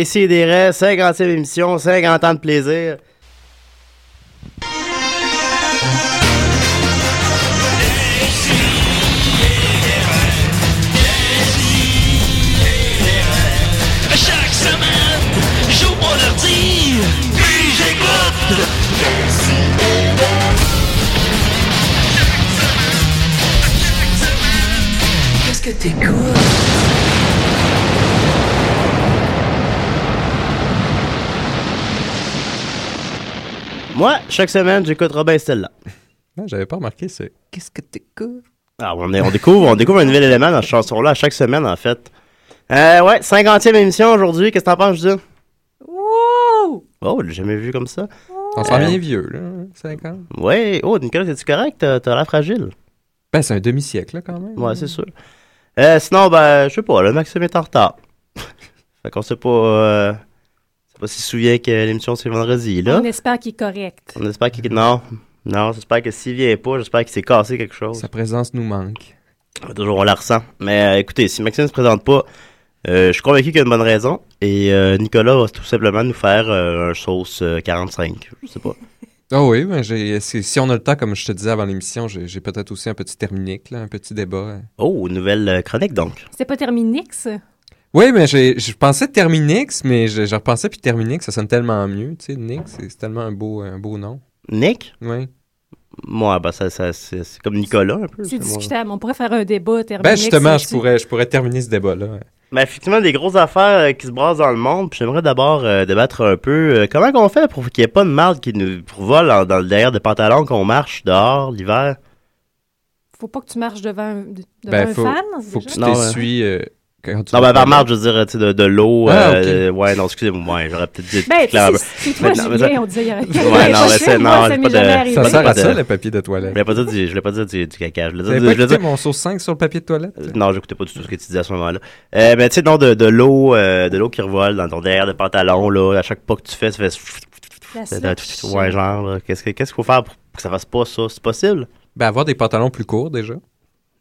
Décidérez, 50e émission, 50 ans de plaisir. Chaque semaine, j'écoute Robin Stella. Non, j'avais pas remarqué ça. Qu'est-ce que t'écoutes? Ah, on, est- on découvre, on découvre un nouvel élément dans cette chanson-là à chaque semaine, en fait. Euh, ouais, 50e émission aujourd'hui. Qu'est-ce que t'en penses, Judith? Wow! Oh, j'ai jamais vu comme ça. On s'en Euh, vient vieux, là. 50. Ouais. Oh, Nicolas, es-tu correct? T'as t'as l'air fragile. Ben, c'est un demi-siècle, là, quand même. Ouais, c'est sûr. Euh, sinon, ben, je sais pas, le Maxime est en retard. fait qu'on sait pas. Euh, pas s'il se souvient que l'émission c'est vendredi, là. On espère qu'il est correct. On espère qu'il. Non. Non, j'espère que s'il vient pas, j'espère qu'il s'est cassé quelque chose. Sa présence nous manque. Toujours, on la ressent. Mais euh, écoutez, si Maxime se présente pas, euh, je suis convaincu qu'il y a une bonne raison. Et euh, Nicolas va tout simplement nous faire euh, un sauce euh, 45. Je sais pas. Ah oui, ben j'ai, si, on a le temps, comme je te disais avant l'émission, j'ai, j'ai peut-être aussi un petit terminique, là, un petit débat. Oh, nouvelle chronique donc. C'est pas Terminix? Oui, mais j'ai, je pensais Terminix, mais je, je repensais, puis Terminix, ça sonne tellement mieux, tu sais, Nix, c'est, tellement un beau, un beau nom. Nick? Oui. Moi, ben, ça, ça, c'est, comme Nicolas un peu. C'est moi. discutable. On pourrait faire un débat Terminix. Ben justement, je pourrais, je pourrais terminer ce débat-là. Ben, effectivement, des grosses affaires euh, qui se brassent dans le monde. Puis j'aimerais d'abord euh, débattre un peu euh, comment qu'on fait pour qu'il n'y ait pas de marde qui nous vole en- dans le derrière des pantalons qu'on marche dehors l'hiver? Faut pas que tu marches devant un, devant Ben, un faut, fan. faut que tu t'essuies euh, quand tu Non, ben, marde, je veux dire, tu sais, de, de l'eau. Ah, euh, Ouais, non, excusez-moi, ouais, j'aurais peut-être dit. Ben, clair- c'est c'est toi, Mais non, mais Julien, ça- on disait. il y aurait- Ouais, non, mais c'est- non, j'ai pas de-. Ça sert pas à ça, le papier de Je toilette. voulais pas dire du, je voulais pas dire du, du caca. Je voulais dire, je voulais mon sauce 5 sur le papier de toilette? Euh, Non, j'écoutais pas du tout ce que tu disais à ce moment-là. Euh, mais tu sais, non, de, de l'eau, euh, de l'eau qui revole dans ton derrière de pantalon, là, à chaque pas que tu fais, ça fait. Ouais, genre, là, qu'est-ce que- qu'est-ce qu'il faut faire pour que ça fasse pas ça? C'est possible? Ben, avoir des pantalons plus courts, déjà.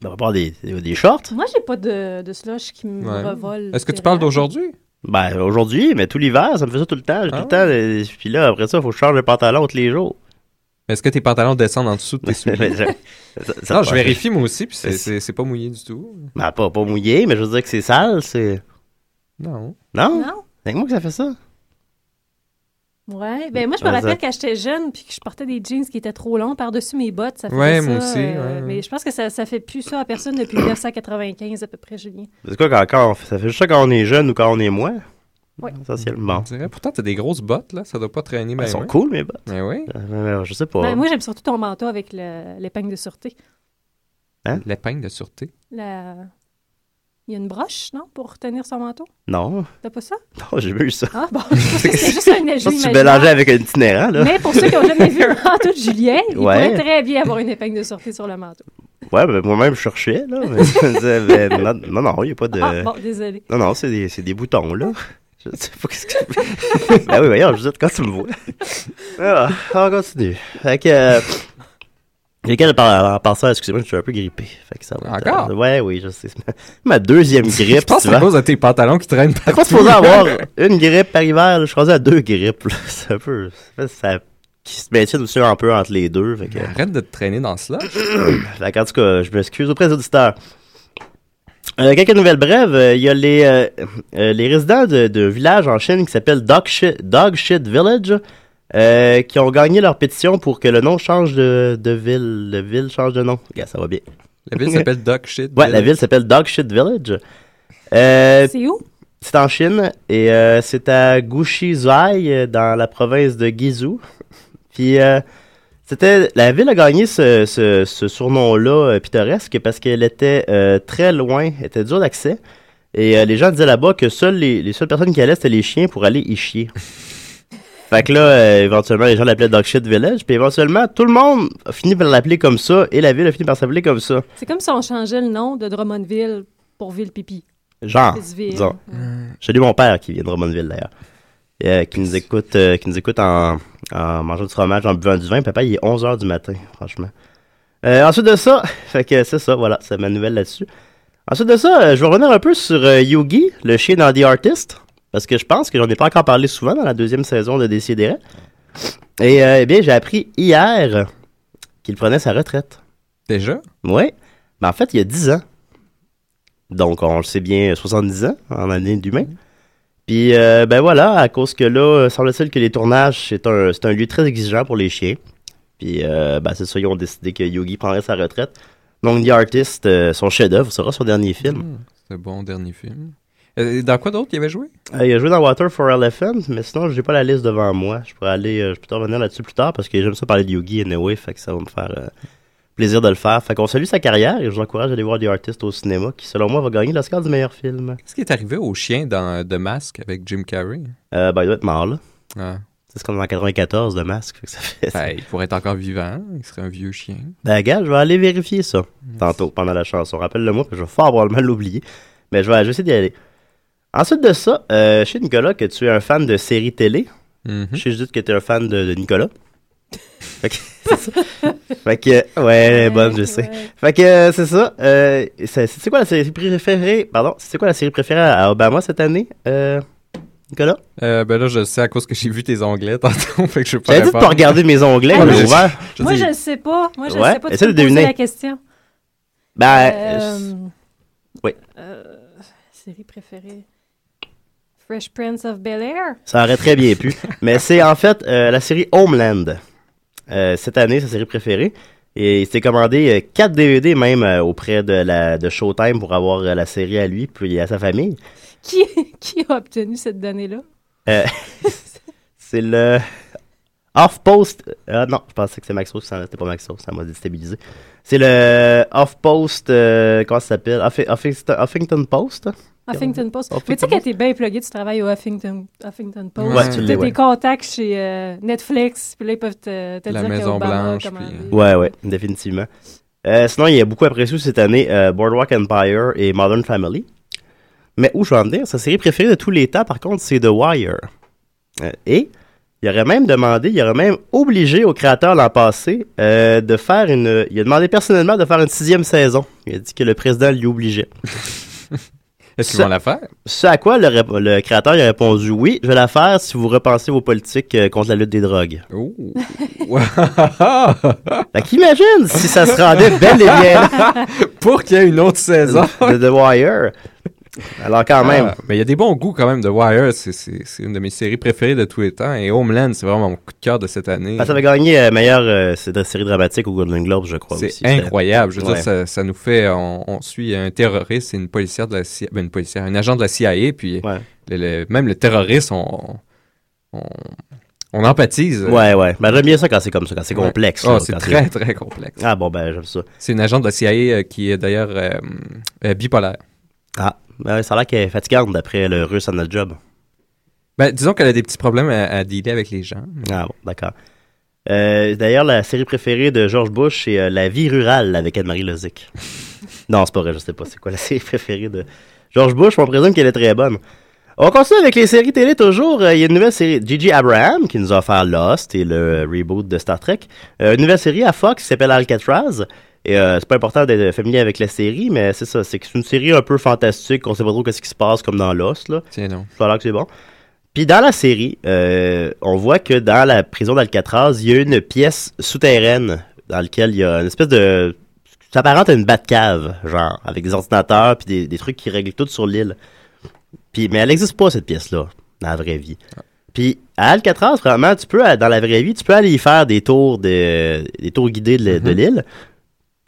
On va avoir des, des, shorts? Moi, j'ai pas de, de slush qui me Ouais. revole. Est-ce que tu parles d'aujourd'hui? Ben, aujourd'hui, mais tout l'hiver, ça me fait ça tout le temps. J'ai Ah tout le temps. euh, Puis là, après ça, il faut que je change de pantalon tous les jours. Est-ce que tes pantalons descendent en dessous de tes souliers? Non, je vérifie moi aussi, puis c'est- Mais c'est c'est pas mouillé du tout. Ben, pas, pas mouillé, mais je veux dire que c'est sale, c'est. Non. Non? Non? C'est moi que ça fait ça. Ouais, ben moi je me rappelle quand j'étais jeune puis que je portais des jeans qui étaient trop longs par-dessus mes bottes, ça faisait Ouais, ça. moi aussi, euh, ouais. Mais je pense que ça, ça fait plus ça à personne depuis 1995 à peu près, Julien. C'est quoi quand, quand on fait- ça fait juste ça quand on est jeune ou quand on est moins? Ouais. Essentiellement. Je dirais, pourtant, t'as des grosses bottes, là. Ça doit pas traîner Ben. Elles sont cool, mes bottes. Ben oui. Euh, je sais pas. Ben, moi j'aime surtout ton manteau avec le- l'épingle de sûreté. L'épingle de sûreté. La... Il y a une broche, non, pour tenir son manteau? Non, T'as pas ça? non, j'ai vu ça. Ah bon, c'était juste un Je ajout tu mélangeais avec un itinérant, là. Mais pour ceux qui n'ont jamais vu un manteau de Julien, il Ouais. pourrait très bien avoir une épingle de sûreté sur le manteau. Ouais, ben moi-même, je cherchais, là. Mais, je me disais, ben, non, non, il n'y a pas de. Ah, bon, désolé. Non, non, c'est des, c'est des boutons, là. Je sais pas qu'est-ce que. ben oui, voyons, je dis quand tu me vois. On continue. Fait que. Euh, Quelqu'un par, en passant, excusez-moi, je suis un peu grippé. Fait que ça va. Encore? euh, ouais, oui, je sais. Ma, deuxième grippe. Je pense que c'est à cause de tes pantalons qui traînent C'est pas partout. supposé avoir une grippe par hiver, là. je suis rendu à deux grippes. C'est un peu. Ça, ça- qui se maintiennent aussi un peu entre les deux. Fait que, Arrête de te traîner dans cela. fait que, en tout cas, je m'excuse auprès des auditeurs. Euh, quelques nouvelles brèves. Euh, Il y a les, euh, euh, les résidents de, de villages en Chine qui s'appellent Dog Shit Village euh, qui ont gagné leur pétition pour que le nom change de, de ville. Le ville change de nom. Regarde, ça va bien. La ville s'appelle Duck Shit. Ouais, la ville s'appelle Dog Shit Village. Euh, C'est où? c'est en Chine et euh, c'est à Gushizhai dans la province de Guizhou. Puis euh, c'était la ville a gagné ce, ce, ce surnom-là euh, pittoresque parce qu'elle était euh, très loin, elle était dure d'accès. Et euh, les gens disaient là-bas que seules les, les seules personnes qui allaient c'était les chiens pour aller y chier. Fait que là, euh, éventuellement, les gens l'appelaient Dog Shit Village. Puis éventuellement, tout le monde a fini par l'appeler comme ça et la ville a fini par s'appeler comme ça. C'est comme si on changeait le nom de Drummondville pour Ville-Pipi. Genre, Pittsville. disons. J'ai lu mon père qui vient de Drummondville d'ailleurs. Et, euh, qui nous écoute, euh, qui nous écoute en, en mangeant du fromage, en buvant du vin. Papa, il est 11h du matin, franchement. Euh, ensuite de ça, fait que c'est ça, voilà, c'est ma nouvelle là-dessus. Ensuite de ça, euh, je vais revenir un peu sur euh, Yugi, le chien dans The Artist. Parce que je pense que j'en ai pas encore parlé souvent dans la deuxième saison de Décideret. Et euh, eh bien, j'ai appris hier qu'il prenait sa retraite. Déjà? Oui, mais en fait, il y a 10 ans. Donc, on le sait bien, 70 ans en année d'humain. Puis, euh, ben voilà, à cause que là, semble-t-il que les tournages, c'est un, c'est un lieu très exigeant pour les chiens. Puis, euh, ben c'est ça, ils ont décidé que Yogi prendrait sa retraite. Donc, The Artist, euh, son chef-d'œuvre, sera son dernier film. Hmm, c'est un bon dernier film. Euh, dans quoi d'autre il avait joué? Euh, il a joué dans Water for Elephant, mais sinon, j'ai pas la liste devant moi. Je pourrais aller, euh, je peux revenir là-dessus plus tard parce que j'aime ça parler de Yogi anyway, fait que ça va me faire plaisir de le faire. Fait qu'on salue sa carrière et je vous encourage à aller voir The Artist au cinéma, qui selon moi va gagner l'Oscar du meilleur film. Qu'est-ce qui est arrivé au chien dans The Mask avec Jim Carrey? Euh, ben, il doit être mort, là. Ah. C'est comme en 94 de masque, fait que ça fait. Ben, il pourrait être encore vivant. Il serait un vieux chien. Ben, gars, je vais aller vérifier ça tantôt pendant la chanson. Rappelle-le moi, que je vais fort probablement l'oublier. Mais je vais, je vais essayer d'y aller. Ensuite de ça, euh, je sais, Nicolas, que tu es un fan de séries télé. Je sais juste que tu es un fan de, de Nicolas. fait que, c'est ça. Fait que, ouais, bonne, je sais. Ouais. Fait que, euh, c'est ça. Euh, c'est quoi la série préférée, pardon, c'est quoi la série préférée à Obama cette année, euh, Nicolas? Euh, ben là, je le sais à cause que j'ai vu tes onglets tantôt. fait que je peux pas J'avais dit de pas répondre. regarder mes onglets, Ah, mais mais j'ai je- ouvert. Je Moi, dis- je ne sais pas. Moi, je ne Ouais, sais pas. Peux de deviner. la question. Ben, Euh, oui. euh, série préférée. Fresh Prince of Bel-Air. Ça aurait très bien pu. Mais c'est en fait euh, la série Homeland. Euh, cette année, sa série préférée. Et il s'est commandé 4 DVD même euh, auprès de, la, de Showtime pour avoir euh, la série à lui puis à sa famille. Qui, qui a obtenu cette donnée-là? Euh, c'est le Off-Post. Ah non, je pensais que c'était Maxos. C'était pas Maxos, ça m'a déstabilisé. C'est le Off-Post. euh, comment ça s'appelle? Huffi- Huffington, Huffington Post? Huffington Post. Huffington Mais tu sais que Post? t'es bien plugué, tu travailles au Huffington, Huffington Post. Ouais, tu T'as l'es, ouais. des contacts chez euh, Netflix, puis là, ils peuvent te, te La dire Maison Blanche, puis- Ouais, ouais, définitivement. Euh, sinon, il y a beaucoup apprécié cette année euh, Boardwalk Empire et Modern Family. Mais où je veux en venir, sa série préférée de tous les temps, par contre, c'est The Wire. Euh, et il aurait même demandé, il aurait même obligé au créateur l'an passé euh, de faire une. Il a demandé personnellement de faire une sixième saison. Il a dit que le président l'y obligeait. Est-ce qu'ils vont la faire? Ce à quoi le, créateur a répondu oui, je vais la faire si vous repensez vos politiques euh, contre la lutte des drogues. Oh! Fait qu'imagine si ça se rendait bel et bien Pour qu'il y ait une autre saison. de The Wire. Alors quand même. Ah, mais il y a des bons goûts quand même de Wire. C'est- une de mes séries préférées de tous les temps. Et Homeland, c'est vraiment mon coup de cœur de cette année. Ah, ça avait gagné euh, meilleure euh, c'est de série dramatique au Golden Globes, je crois C'est aussi. incroyable. Je veux Ouais. dire, ça, ça nous fait. On, on suit un terroriste et une policière de la CIA. Ben, une policière, un agent de la CIA. Puis Ouais. le- le- même le terroriste, on, on, on empathise. Ouais, ouais. Ben, j'aime bien ça quand c'est comme ça, quand c'est Ouais. complexe. Ah, c'est très, très complexe. Ah bon, ben j'aime ça. C'est une agent de la CIA euh, qui est d'ailleurs euh, euh, bipolaire. Ah, ben, ça a l'air qu'elle est fatigante d'après le russe à notre job. Ben, disons qu'elle a des petits problèmes à, à dealer avec les gens. Ah bon, d'accord. Euh, D'ailleurs, la série préférée de George Bush, c'est euh, La vie rurale avec Anne-Marie Lozic. non, c'est pas vrai, je sais pas c'est quoi la série préférée de George Bush, on présume qu'elle est très bonne. On continue avec les séries télé toujours. Euh, Il y a une nouvelle série, Gigi Abraham, qui nous a offert Lost et le reboot de Star Trek. Une nouvelle série à Fox qui s'appelle Alcatraz. Et euh, c'est pas important d'être familier avec la série, mais c'est ça, c'est que c'est une série un peu fantastique, on sait pas trop qu'est-ce qui se passe comme dans Lost, là. Tiens, non. Ça a que c'est bon. Puis dans la série, euh, on voit que dans la prison d'Alcatraz, il y a une pièce souterraine dans laquelle il y a une espèce de... Ça s'apparente à une Batcave, genre, avec des ordinateurs puis des, des trucs qui règlent tout sur l'île. Puis, mais elle n'existe pas, cette pièce-là, dans la vraie vie. Puis à Alcatraz, vraiment, tu peux, dans la vraie vie, tu peux aller y faire des tours, de, des tours guidés de, Mhm. l'île.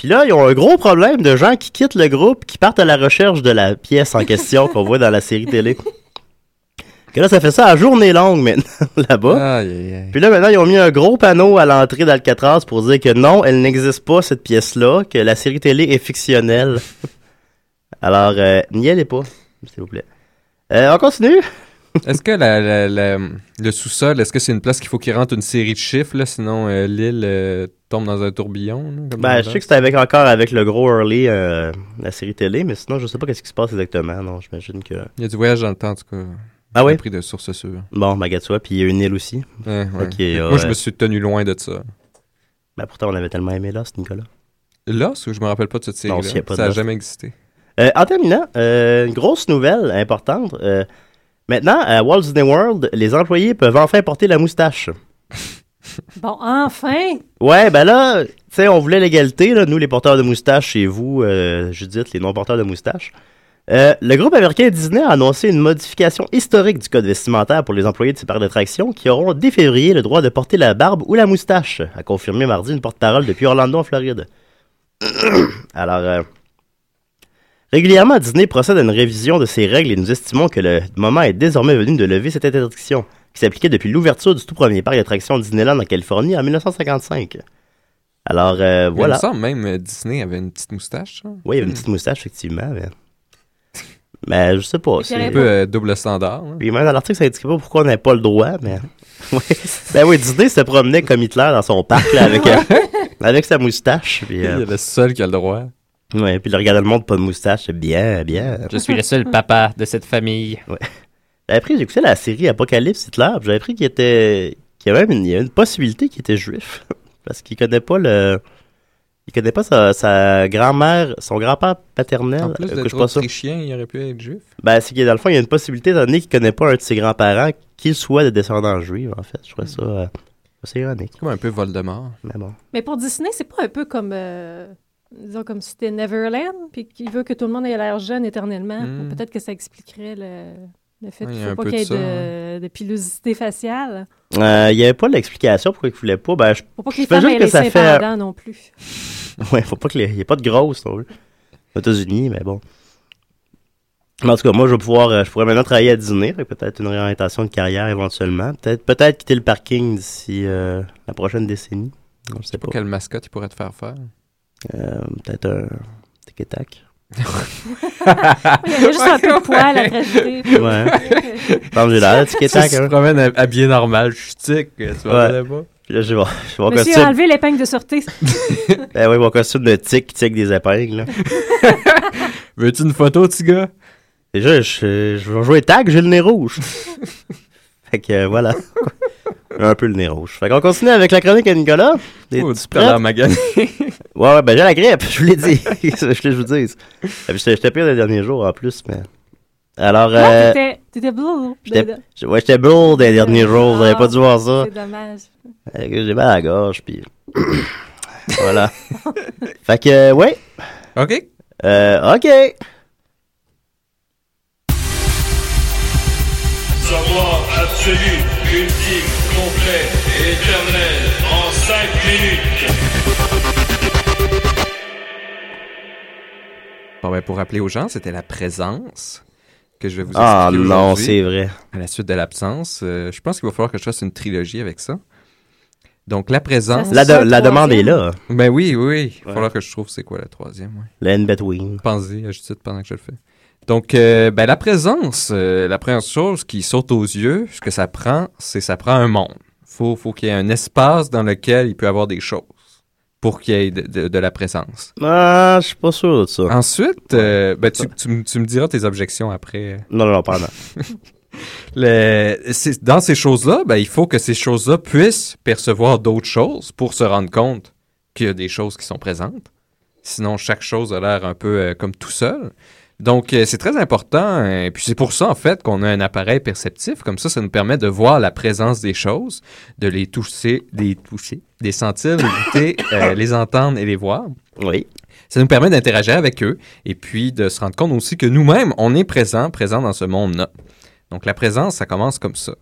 Puis là, ils ont un gros problème de gens qui quittent le groupe, qui partent à la recherche de la pièce en question qu'on voit dans la série télé. Que là, ça fait ça à journée longue maintenant, là-bas. Aïe, aïe, aïe. Puis là, maintenant, ils ont mis un gros panneau à l'entrée d'Alcatraz pour dire que non, elle n'existe pas, cette pièce-là, que la série télé est fictionnelle. Alors, euh, n'y allez pas, s'il vous plaît. Euh, on continue? Est-ce que la- la- la- le sous-sol, est-ce que c'est une place qu'il faut qu'il rentre une série de chiffres, là, sinon euh, l'île euh, tombe dans un tourbillon? là, comme Ben, je sais que c'était avec encore avec le gros Early, euh, la série télé, mais sinon, je sais pas qu'est-ce qui se passe exactement. Non, j'imagine que... Il y a du voyage dans le temps, en tout cas. Ah oui? Pris de sources sûres. Bon, Magatsoa, puis il y a une île aussi. Ouais, ouais. Ok, Moi, je me suis tenu loin de ça. Ben, pourtant, on avait tellement aimé Lost, Nicolas. Lost, ou je me rappelle pas de cette série-là? Ça a Lost. jamais existé. En terminant, une grosse nouvelle importante. Maintenant, à Walt Disney World, les employés peuvent enfin porter la moustache. Bon, enfin! Ouais, ben là, tu sais, on voulait l'égalité, là, nous les porteurs de moustache et vous, euh, Judith, les non-porteurs de moustache. Euh, le groupe américain Disney a annoncé une modification historique du code vestimentaire pour les employés de ces parcs d'attractions qui auront dès février le droit de porter la barbe ou la moustache, a confirmé mardi une porte-parole depuis Orlando en Floride. Alors, euh, régulièrement, Disney procède à une révision de ses règles et nous estimons que le moment est désormais venu de lever cette interdiction qui s'appliquait depuis l'ouverture du tout premier parc d'attractions Disneyland en Californie en 1955. Alors, euh, Il voilà. me semble même euh, Disney avait une petite moustache. ça. Oui, il y avait une petite moustache, effectivement. Mais, mais je sais pas. C'est- Un peu euh, double standard. hein. Puis même dans l'article, ça indiquait pas pourquoi on n'avait pas le droit, mais. Ben oui, Disney se promenait comme Hitler dans son parc, là, avec, euh, avec sa moustache. Puis, Il est le seul qui a le droit. Ouais, puis il regardait le monde pas de moustache, c'est bien, bien. Je suis le seul papa de cette famille. J'avais appris, j'ai écouté la série Apocalypse Hitler, puis j'avais appris qu'il était. qu'il y avait même une, il y avait une possibilité qu'il était juif. Parce qu'il connaît pas le. Il connaît pas sa, sa grand-mère, son grand-père paternel. En plus euh, que je d'être autrichien, il aurait pu être juif. Ben, c'est que dans le fond, il y a une possibilité, étant donné qu'il connaît pas un de ses grands-parents, qu'il soit de descendance juive, en fait. Je trouvais ça euh, assez ironique. Comme un peu Voldemort. Mais bon. Mais pour Disney, c'est pas un peu comme, euh, disons, comme si c'était Neverland, puis qu'il veut que tout le monde ait l'air jeune éternellement. Mm. Peut-être que ça expliquerait le, le fait Ouais, qu'il y a faut pas qu'il y ait de de, de pilosité faciale. Euh, il y avait pas l'explication pourquoi il voulait pas. Ben, je... Faut pas que les femmes aient que les ça fait- non plus. ouais, faut pas que les... il y ait pas de grosses, non. Aux États-Unis, mais bon. En tout cas, moi, je vais pouvoir, euh, je pourrais maintenant travailler à avec peut-être une réorientation de carrière éventuellement. Peut-être, peut-être quitter le parking d'ici euh, la prochaine décennie. Je sais pas. Quelle mascotte il pourrait te faire faire? Euh, peut-être un tic-tac. Il y avait juste un peu de poil à rajouter. Ouais. Que j'ai l'air de Si tic-tac. tu te hein. promènes hab- habillé normal, je suis tic, tu vois Ouais. pas? Puis là, je vais, je vais mon Monsieur a costume. enlevé l'épingle de sûreté. Ben oui, mon costume de tic qui tic des épingles. là. Veux-tu une photo, petit gars? Déjà, je, je vais jouer tag, j'ai le nez rouge. fait que euh, voilà. Un peu le nez rouge. Fait qu'on continue avec la chronique à Nicolas. Oh, tu l'air magané. Ouais, ouais, ben j'ai la grippe, je vous l'ai dit. je vous. Et puis, J'étais pire les derniers jours en plus, mais. Alors, Ah, euh, t'étais- j'étais- je- ouais, j'étais bourre des derniers jours, vous avez pas dû voir ça. C'est dommage. Euh, J'ai mal à la gorge, puis. voilà. fait que, euh, ouais. OK. Euh, ok. Savoir absolu, ultime, complet, éternel, en 5 minutes. Bon, ben, pour rappeler aux gens, c'était la présence que je vais vous Ah expliquer non, aujourd'hui, c'est vrai. à la suite de l'absence. Euh, je pense qu'il va falloir que je fasse une trilogie avec ça. Donc, la présence. La, de- demande est là. Ben oui, oui, oui. Il va Ouais. falloir que je trouve c'est quoi la troisième. Ouais. La in-between. Pensez Judith pendant que je le fais. Donc, euh, ben, la présence, euh, la première chose qui saute aux yeux, ce que ça prend, c'est ça prend un monde. Faut, faut qu'il y ait un espace dans lequel il peut y avoir des choses pour qu'il y ait de, de- de la présence. Ah, je suis pas sûr de ça. Ensuite, euh, ben, tu, tu m- tu me diras tes objections après. Non, non, non, pardon. Le- dans ces choses-là, ben, il faut que ces choses-là puissent percevoir d'autres choses pour se rendre compte qu'il y a des choses qui sont présentes. Sinon, chaque chose a l'air un peu comme tout seul. Donc, euh, c'est très important. Et puis, c'est pour ça, en fait, qu'on a un appareil perceptif. Comme ça, ça nous permet de voir la présence des choses, de les toucher, les toucher, les sentir, les goûter, euh, les entendre et les voir. Oui. Ça nous permet d'interagir avec eux et puis de se rendre compte aussi que nous-mêmes, on est présent, présent dans ce monde-là. Donc la présence, ça commence comme ça.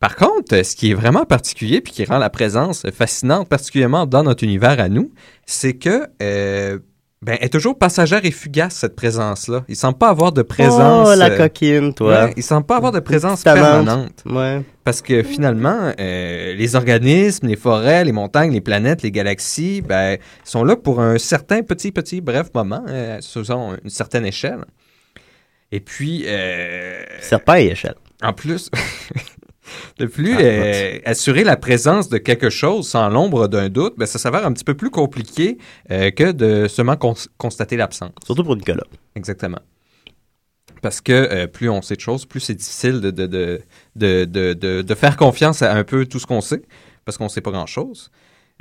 Par contre, ce qui est vraiment particulier puis qui rend la présence fascinante, particulièrement dans notre univers à nous, c'est que euh, ben, elle est toujours passagère et fugace cette présence-là. Il semble pas avoir de présence. Oh, la euh, coquine, toi. ouais, il semble pas avoir de présence permanente. Ouais. Parce que finalement, euh, les organismes, les forêts, les montagnes, les planètes, les galaxies, ben, sont là pour un certain petit, petit, bref moment, euh, sous une certaine échelle. Et puis, euh, Serpent et échelle. en plus, de plus, Ah, euh, assurer la présence de quelque chose sans l'ombre d'un doute, ben, ça s'avère un petit peu plus compliqué euh, que de seulement cons- constater l'absence. Surtout pour Nicolas. Exactement. Parce que euh, plus on sait de choses, plus c'est difficile de, de, de, de, de, de- de faire confiance à un peu tout ce qu'on sait, parce qu'on ne sait pas grand-chose.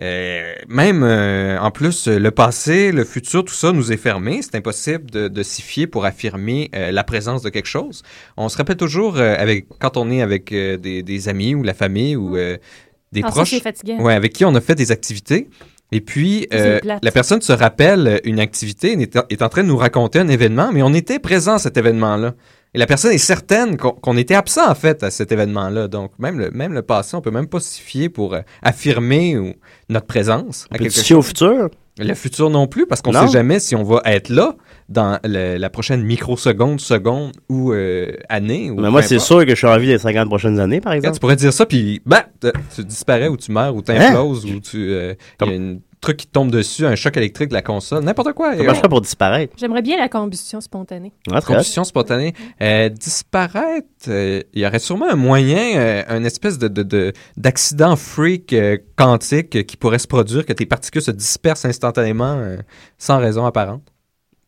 Euh, même, euh, en plus, le passé, le futur, tout ça nous est fermé. C'est impossible de, de s'y fier pour affirmer euh, la présence de quelque chose. On se rappelle toujours, avec, quand on est avec des, des amis ou la famille ou des Ah, ça, proches, ouais, avec qui on a fait des activités. Et puis, euh, la personne se rappelle une activité, est, est en train de nous raconter un événement, mais on était présent à cet événement-là. Et la personne est certaine qu'on était absent, en fait, à cet événement-là. Donc, même le, même le passé, on peut même pas s'y fier pour euh, affirmer ou, notre présence à quelque te fier au futur? Le futur non plus, parce qu'on Non. sait jamais si on va être là dans le- la prochaine microseconde, seconde ou euh, année. Ou Mais moi, c'est sûr que je suis en vie les 50 prochaines années, par exemple. tu pourrais dire ça, puis bah, te- tu disparais ou tu meurs ou ou tu. euh, Il y a un truc qui tombe dessus, un choc électrique de la console, n'importe quoi. Comment je ferais pour disparaître? J'aimerais bien la combustion spontanée. Ouais, très Combustion spontanée. Euh, disparaître, euh, il y aurait sûrement un moyen, euh, un espèce de, de, de- d'accident freak euh, quantique euh, qui pourrait se produire, que tes particules se dispersent instantanément euh, sans raison apparente.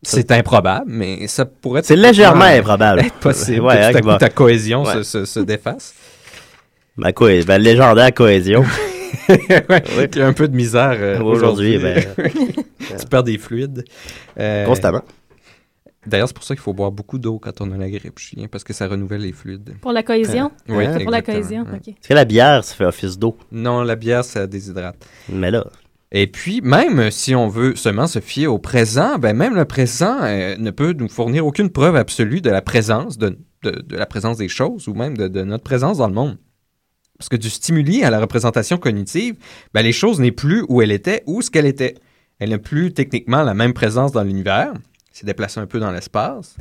Ça- C'est improbable, mais ça pourrait C'est légèrement improbable. être possible. Ouais, que hein, tout à qui coup, va- ta cohésion Ouais. se, se, se défasse. Ma ben, légendaire cohésion. ouais, qu'il y a un peu de misère euh, Aujourd'hui, ben, tu perds des fluides. Euh, constamment. D'ailleurs, c'est pour ça qu'il faut boire beaucoup d'eau quand on a la grippe, Julien, parce que ça renouvelle les fluides. Pour la cohésion? Oui, Ah. C'est pour la cohésion, Ouais. OK. Est-ce que la bière, ça fait office d'eau? Non, la bière, ça déshydrate. Mais là, Et puis, même si on veut seulement se fier au présent, ben même le présent euh, ne peut nous fournir aucune preuve absolue de la présence, de, de, de la présence des choses ou même de, de notre présence dans le monde. Parce que du stimuli à la représentation cognitive, ben les choses n'est plus où elle était ou ce qu'elle était. Elle n'a plus techniquement la même présence dans l'univers. s'est déplacée un peu dans l'espace.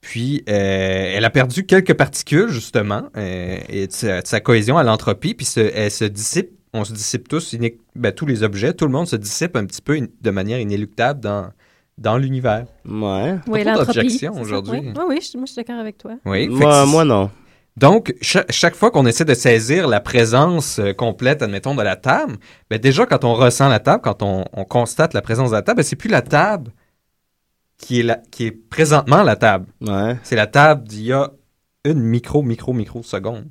Puis, euh, elle a perdu quelques particules, justement, euh, et de sa, de sa cohésion à l'entropie, puis se- elle se dissipe. On se dissipe tous, ben, tous les objets, tout le monde se dissipe un petit peu in- de manière inéluctable dans, dans l'univers. ouais. Oui, trop l'entropie. d'objections c'est ça? aujourd'hui. Oui, oui, oui, je, moi, je suis d'accord avec toi. Oui, Moi, moi, non. Donc, cha- chaque fois qu'on essaie de saisir la présence euh, complète, admettons, de la table, ben déjà, quand on ressent la table, quand on, on constate la présence de la table, ben, c'est plus la table qui est, la, qui est présentement la table. Ouais. C'est la table d'il y a une micro, micro, micro seconde.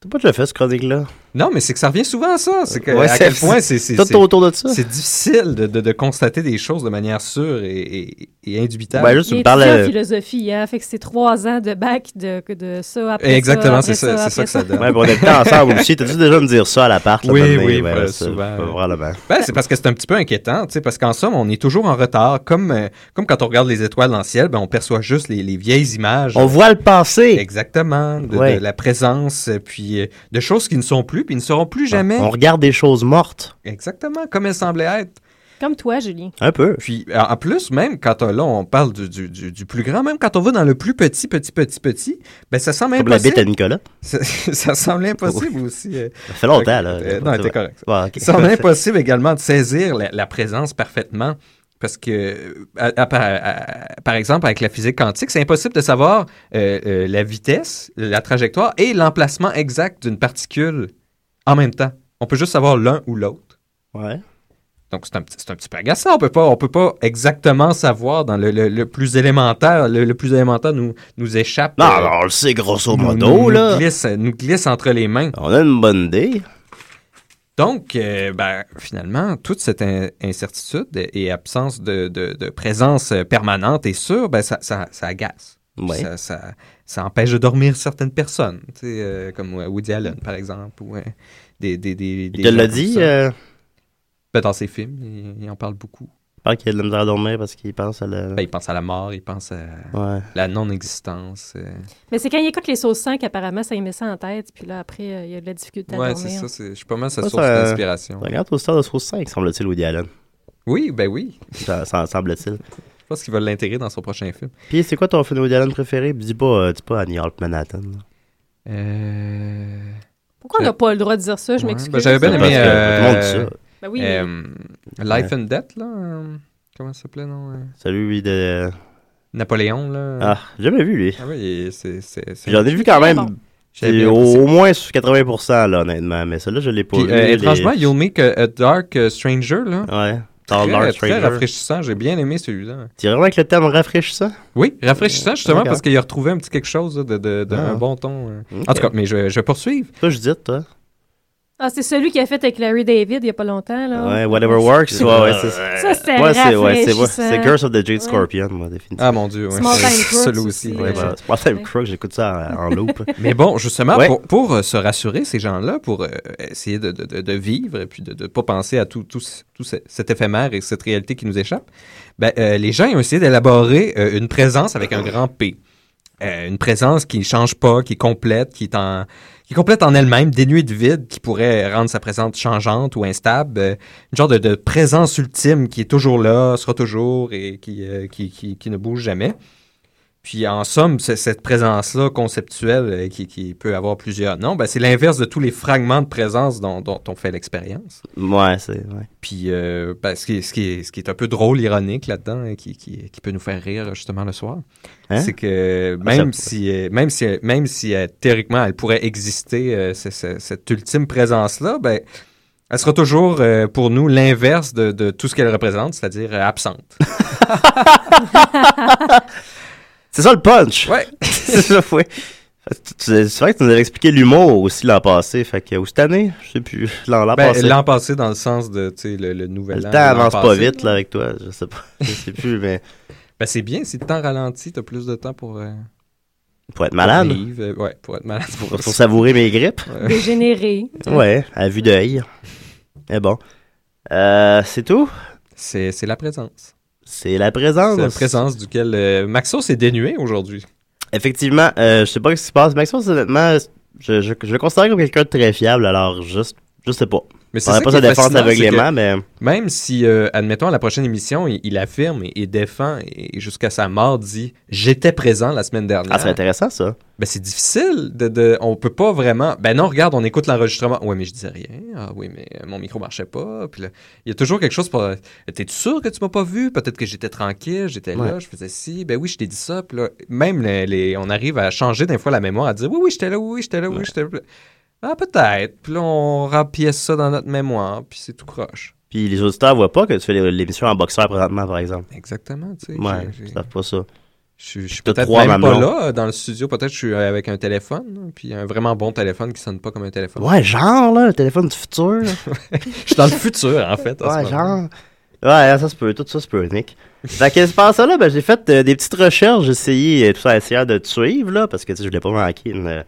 T'as pas déjà fait ce chronique-là? Non, mais c'est que ça revient souvent à ça. C'est que, Ouais, à c'est- quel point c'est, c'est, Tout c'est- autour de ça? c'est difficile de, de- de constater des choses de manière sûre et, et, et indubitable. Ben, juste, tu Il me parles... en euh, philosophie, hein, fait que c'est trois ans de bac de, de ça après Exactement, ça, c'est ça, c'est ça après que ça donne. Ouais, on était ensemble aussi. T'as-tu déjà me dire ça à l'appart? là, Oui, donné? oui, Ben, ça, souvent. Probablement. Ben, c'est parce que c'est un petit peu inquiétant, tu sais, parce qu'en somme, on est toujours en retard. Comme, euh, comme quand on regarde les étoiles dans le ciel, ben, on perçoit juste les, les vieilles images. On voit le passé. Exactement, de, Ouais. de la présence, puis euh, de choses qui ne sont plus, puis ne seront plus jamais. On regarde des choses mortes. Exactement, comme elles semblaient être. Comme toi, Julien. Un peu. Puis, en plus, même quand euh, là, on parle du, du, du- du plus grand, même quand on va dans le plus petit, petit, petit, petit, ben, ça semble Comme la bite à impossible. Nicolas. Ça, ça semble impossible aussi. euh. Ça fait longtemps, là. Euh, non, t'es correct. Ouais. Ça semble impossible également de saisir la, la présence parfaitement. Parce que, à- à- par, à- par exemple, avec la physique quantique, c'est impossible de savoir euh, euh, la vitesse, la trajectoire et l'emplacement exact d'une particule en même temps. On peut juste savoir l'un ou l'autre. Ouais. Donc, c'est un, petit- c'est un petit peu agaçant. On peut pas, on peut pas exactement savoir dans le, le- le plus élémentaire. Le, le plus élémentaire nous, nous échappe. Non, euh, on le sait grosso nous- modo, nous, là. Nous glisse, nous glisse entre les mains. On a une bonne idée. Donc, euh, ben, finalement, toute cette in- incertitude et absence de, de- de présence permanente et sûre, ben, ça, ça, ça agace. Ouais. Ça, ça- ça empêche de dormir certaines personnes, tu sais, euh, comme euh, Woody Allen, par exemple, ou euh, des, des, des, Il des l'a dit, euh, Ben, dans ses films, il, il en parle beaucoup. je pense qu'il a de la misère à dormir parce qu'il pense à la... Ben, il pense à la mort, il pense à Ouais. la non-existence. euh. Mais c'est quand il écoute les sauces 5 qu'apparemment, ça il met ça en tête, puis là, après, euh, il y a de la difficulté à Ouais, c'est dormir. ça, c'est- je suis pas mal sa source ça- d'inspiration. Regarde au star de Sauce 5, semble-t-il, Woody Allen. Oui, ben oui. Ça, ça semble-t-il. Je pense qu'il va l'intégrer dans son prochain film. Puis, c'est quoi ton film de Woody Allen préféré? Dis pas, euh, dis pas Annie Hall Manhattan. là. Euh... Pourquoi on n'a pas le droit de dire ça? Je Ouais, m'excuse. ben, j'avais bien aimé, euh, Tout le monde dit ça. Ben oui, mais- Euh, Life and Death, là. euh, comment ça s'appelait, non? euh, Celui de... Napoléon, là. Ah, j'ai jamais vu, lui. Ah oui, c'est... J'en ai vu quand même bon. Bien au, moins sur 80%, là, honnêtement. Mais celui-là, je l'ai pas Puis, vu. euh, les- étrangement, You'll Make a, a Dark euh, Stranger, là. Ouais. Très, Dark très rafraîchissant. J'ai bien aimé celui-là. Tu vraiment avec le terme rafraîchissant? Oui, rafraîchissant, justement, parce qu'il a retrouvé un petit quelque chose de, de, de- Ah. un bon ton. Ok. En tout cas, mais je, je vais poursuivre. Toi, je dis, toi? Ah, c'est celui qui a fait avec Larry David il y a pas longtemps, là. Ouais, Whatever Works. Ouais, ouais, c'est Ça, c'était Ouais, c'est ouais, c'est ouais, c'est Curse of the Jade Ouais. Scorpion, moi, définitivement. Ah mon dieu, ouais. Small celui aussi, aussi. ouais. ouais. Ouais, c'est pas Time Crook, j'écoute ça en, loop. Mais bon, justement, Ouais. pour, pour, euh, se rassurer, ces gens-là, pour euh, essayer de, de- de- de vivre et puis de ne pas penser à tout, tout, ce- tout ce- cet éphémère et cette réalité qui nous échappe, ben, euh, les gens ont essayé d'élaborer euh, une présence avec un grand P. Euh, une présence qui ne change pas, qui est complète, qui est en qui complète en elle-même, dénuée de vide, qui pourrait rendre sa présence changeante ou instable. euh, une genre de, de présence ultime qui est toujours là, sera toujours et qui, euh, qui, qui, qui ne bouge jamais. Puis en somme, cette présence-là conceptuelle euh, qui, qui peut avoir plusieurs noms, ben, c'est l'inverse de tous les fragments de présence dont, dont on fait l'expérience. Ouais, c'est. Ouais. Puis euh, ben, ce, qui est, ce, qui est, ce qui est un peu drôle, ironique là-dedans, et qui, qui, qui peut nous faire rire justement le soir, Hein? c'est que Ah, même ça- si, euh, même si, même si euh, théoriquement elle pourrait exister, euh, ce- ce- cette ultime présence-là, ben, elle sera toujours euh, pour nous l'inverse de, de tout ce qu'elle représente, c'est-à-dire euh, absente. C'est ça le punch! Ouais. c'est ça, ouais. C'est vrai que tu nous avais expliqué l'humour aussi l'an passé, fait que, ou cette année, je sais plus, l'an l'an Ben, passé. L'an passé, dans le sens de tu sais, le, le nouvel Le an. temps avance pas vite, là, avec toi, je sais pas, je sais plus, mais Ben, c'est bien, si le temps ralentit, t'as plus de temps pour. euh, pour être pour malade, vivre, euh, ouais, pour être malade. pour, pour savourer mes grippes, Ouais. Dégénéré. ouais, à vue d'œil. Mais bon. Euh, c'est tout? C'est c'est la présence. C'est la présence. C'est la présence duquel euh, Maxo s'est dénué aujourd'hui. Effectivement, euh, je sais pas ce qui se passe. Maxence, honnêtement, je, je, je le considère comme quelqu'un de très fiable, alors juste, je sais pas. Mais c'est On n'a pas sa défense aveuglément, mais Même si, euh, admettons, à la prochaine émission, il, il affirme et, et défend et jusqu'à sa mort dit « J'étais présent la semaine dernière ah, c'est intéressant ça. Ben, c'est difficile de, de... On peut pas vraiment... Ben non, regarde, on écoute l'enregistrement. Ouais, mais je disais rien. Ah oui, mais mon micro marchait pas. Puis là, il y a toujours quelque chose pour... T'es-tu sûr que tu m'as pas vu? Peut-être que j'étais tranquille, j'étais là, Ouais. je faisais ci. Ben oui, je t'ai dit ça. Puis là, même les, les- on arrive à changer d'un fois la mémoire, à dire oui, oui, j'étais là, oui, j'étais là, oui, j'étais là. Ah, peut-être. Puis là, on rempièce ça dans notre mémoire, puis c'est tout croche. Puis les auditeurs voient pas que tu fais l'émission en boxeur présentement, par exemple. Exactement, tu sais. Ouais, ils savent pas ça. Je suis- je suis T'as peut-être même pas là dans le studio. Peut-être que je suis euh, avec un téléphone, hein, puis un vraiment bon téléphone qui sonne pas comme un téléphone. Ouais, genre, là, le téléphone du futur. Je suis dans le futur, en fait. ouais, genre. Ouais, ça se peut, tout ça se peut, Nick. Fait que, c'est ça là, ben, j'ai fait euh, des petites recherches, j'ai essayé, euh, tout ça, essayer de te suivre, là, parce que, tu sais, je l'ai pas manqué. une, euh,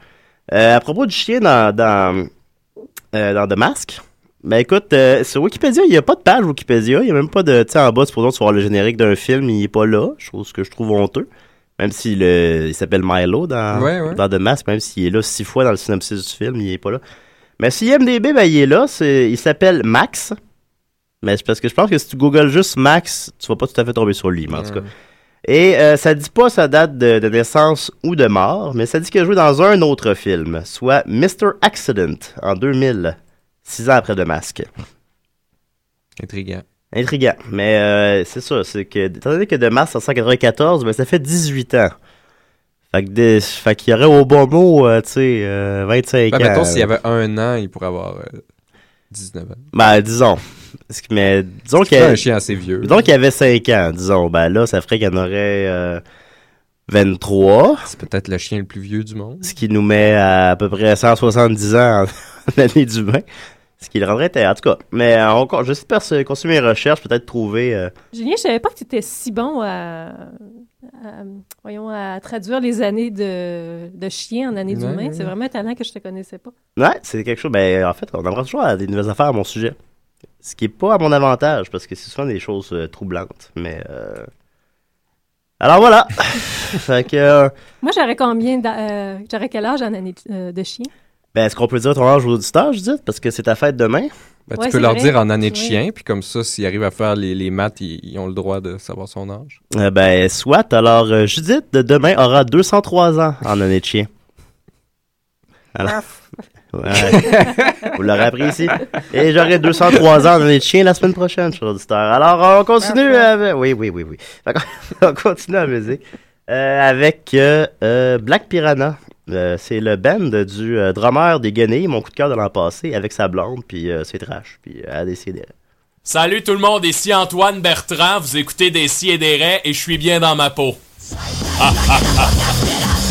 euh, à propos du chien dans, dans, euh, dans The Mask, ben, écoute, euh, sur Wikipédia, il y a pas de page Wikipédia, il y a même pas de, tu sais, en bas, supposons, tu voir le générique d'un film, il est pas là, chose que je trouve honteux. Même s'il il s'appelle Milo dans, Ouais, ouais. dans The Mask, même s'il est là six fois dans le synopsis du film, il est pas là. Mais si IMDB, ben, il est là, il s'appelle Max. Mais c'est parce que je pense que si tu googles juste Max, tu vas pas tout à fait tomber sur lui, mais en tout cas. Et euh, ça dit pas sa date de, de naissance ou de mort, mais ça dit qu'il a joué dans un autre film, soit Mr. Accident en 2000, six ans après The Mask. Intriguant. Intriguant. Mais euh, c'est ça, c'est que, étant donné que The Mask en 1994, ben, ça fait 18 ans. Fait que des- fait qu'il y aurait au bon mot, euh, tu sais, euh, 25 Ben, ans. mettons, s'il y avait un an, il pourrait avoir euh, 19 ans. Ben, disons. Mais disons un chien assez vieux. disons qu'il y avait 5 ans, disons. Ben là, ça ferait qu'il y en aurait euh, 23. C'est peut-être le chien le plus vieux du monde. ce qui nous met à, à peu près 170 ans en, en année d'humain. Ce qui le rendrait intéressant. En tout cas, mais euh, on, j'espère se- continuer mes recherches, peut-être trouver. euh, Julien, je savais pas que tu étais si bon à, à- voyons, à traduire les années de, de chien en années Ouais, d'humain. ouais. C'est vraiment un talent que je te connaissais pas. Ouais, c'est quelque chose. Ben, en fait, on apprend toujours à des nouvelles affaires à mon sujet. Ce qui est pas à mon avantage, parce que c'est souvent des choses euh, troublantes. Mais. euh, Alors voilà! fait que. euh, Moi, j'aurais combien d'a- euh, j'aurais quel âge en année de, euh, de chien? Ben, est-ce qu'on peut dire ton âge aux auditeurs, Judith? Parce que c'est ta fête demain. Ben, Ouais, tu peux c'est leur vrai. dire en année de chien, puis comme ça, s'ils arrivent à faire les, les maths, ils, ils ont le droit de savoir son âge. Euh, ben, soit. Alors, euh, Judith, de demain, aura 203 ans en année de chien. Alors, ouais. Vous l'aurez appris ici. Et j'aurai 203 ans en année de chien la semaine prochaine, chers auditeurs. Alors, on continue avec... Oui, oui, oui, oui. On continue la musique. Euh, avec euh, euh, Black Piranha. Euh, c'est le band du euh, drummer des Guenilles, mon coup de cœur de l'an passé, avec sa blonde, puis euh, c'est trash, puis euh, à décider. Salut tout le monde, ici Antoine Bertrand, vous écoutez des si et des raies et je suis bien dans ma peau. Ici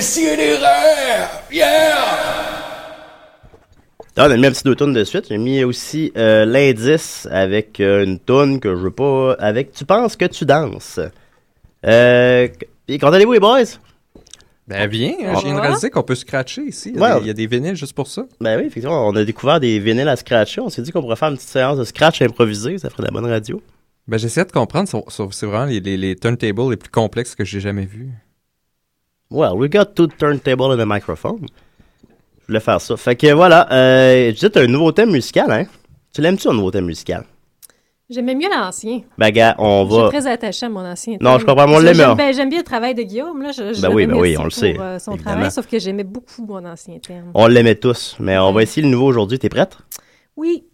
des rêves! Yeah! Ah, on a mis un petit deux tonnes de suite. J'ai mis aussi euh, l'indice avec euh, une tonne que je veux pas. Avec Tu penses que tu danses. Euh, et quand allez-vous, les boys? Ben viens, hein, je viens de réaliser qu'on peut scratcher ici. Il y, a Ouais. des, il y a des vinyles juste pour ça. Ben oui, effectivement, on a découvert des vinyles à scratcher. On s'est dit qu'on pourrait faire une petite séance de scratch improvisé. Ça ferait de la bonne radio. Ben j'essaie de comprendre, c'est vraiment les, les, les turntables les plus complexes que j'ai jamais vus. Well, we got two turntable and a microphone. Je voulais faire ça. Fait que voilà, euh, t'as un nouveau thème musical, hein? Tu l'aimes-tu, un nouveau thème musical? J'aimais mieux l'ancien. Ben, gars, on Je suis va. très attachée à mon ancien. Non, thème. je comprends, on l'aime, j'aime- ben, bien le travail de Guillaume. Là. Je, je Ben oui, ben oui, on le pour, sait, euh, son évidemment. travail, sauf que j'aimais beaucoup mon ancien thème. On l'aimait tous, mais on va essayer le nouveau aujourd'hui. T'es prête? Oui.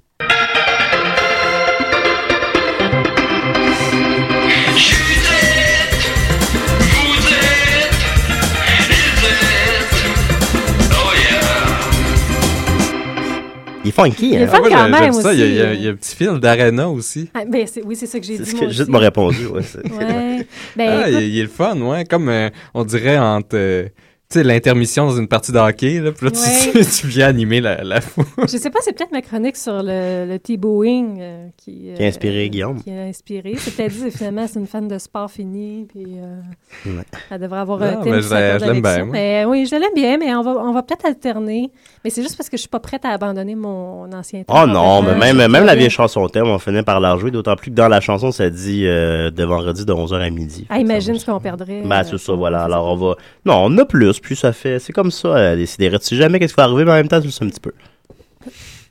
Il est funky, Il est hein? fun ouais, quand j'aime même ça. Il y, a, aussi. il y a- il y a un petit film d'arena aussi. Ah, ben, oui, c'est ça que j'ai C'est dit. ce moi que juste m'a répondu, ouais. c'est- Ouais. Ben, Ah, il est le fun, ouais. Comme euh, on dirait entre euh, tu sais, l'intermission dans une partie de hockey. Là, puis là, tu- Ouais. tu, tu viens animer la, la foule. je sais pas, c'est peut-être ma chronique sur le, le T-Boeing euh, qui, Qui a inspiré Guillaume. Qui a inspiré. C'est peut-être dit, finalement, c'est une fan de sport fini, puis euh, Ouais. elle devrait avoir Non, un thème mais qui je l'aime- je l'aime avec bien, moi. Mais oui, je l'aime bien, mais on va, on va peut-être alterner. Mais c'est juste parce que je suis pas prête à abandonner mon ancien thème. Oh non, mais même, même la vieille chanson thème, on finit par la rejouer, d'autant plus que dans la chanson, ça dit euh, de vendredi de 11h à midi. Ah, imagine ce qu'on perdrait. Ben, euh, c'est ça, voilà. Alors, on va. Non, on a plus, plus ça fait. C'est comme ça, euh, décider. Tu sais jamais qu'est-ce qui va arriver, mais en même temps, tu le sais un petit peu.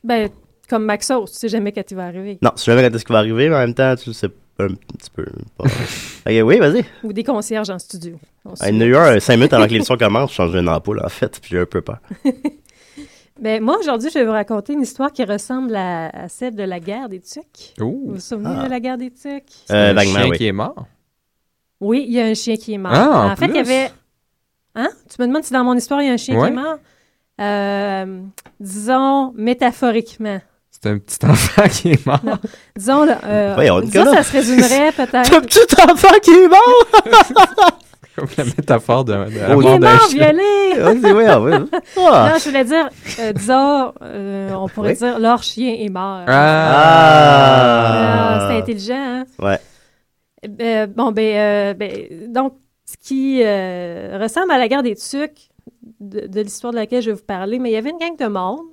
Ben, comme Maxos, tu sais jamais quand il va arriver. Non, tu sais jamais quand est-ce qui va arriver, mais en même temps, tu le sais un petit peu. Pas... ok, oui, vas-y. Ou des concierges en studio. On se Il y en a eu un 5 minutes avant que l'émission commence, je changeais une ampoule, en fait, puis j'ai un peu peur. Ben, moi, aujourd'hui, je vais vous raconter une histoire qui ressemble à, à celle de la guerre des Tucs. Vous vous souvenez Ah. de la guerre des Tucs? Euh, un chien oui. qui est mort. Oui, il y a un chien qui est mort. Ah, en fait, il y avait. Hein? Tu me demandes si dans mon histoire, il y a un chien Ouais. qui est mort? Euh, disons, métaphoriquement. C'est un petit enfant qui est mort. Disons, là, euh, disons, ça se résumerait T'as un peut-être. petit enfant qui est mort! Comme la métaphore de, de la Il est mort d'un mort, chien. violé! Ah, oui. Ah. Non, je voulais dire, euh, disons, euh, on pourrait Oui. dire, leur chien est mort. Ah! Ah, c'est intelligent, hein? Ouais. Euh, bon, ben, euh, ben, donc, ce qui euh, ressemble à la guerre des Tucs, de, de l'histoire de laquelle je vais vous parler, mais il y avait une gang de monde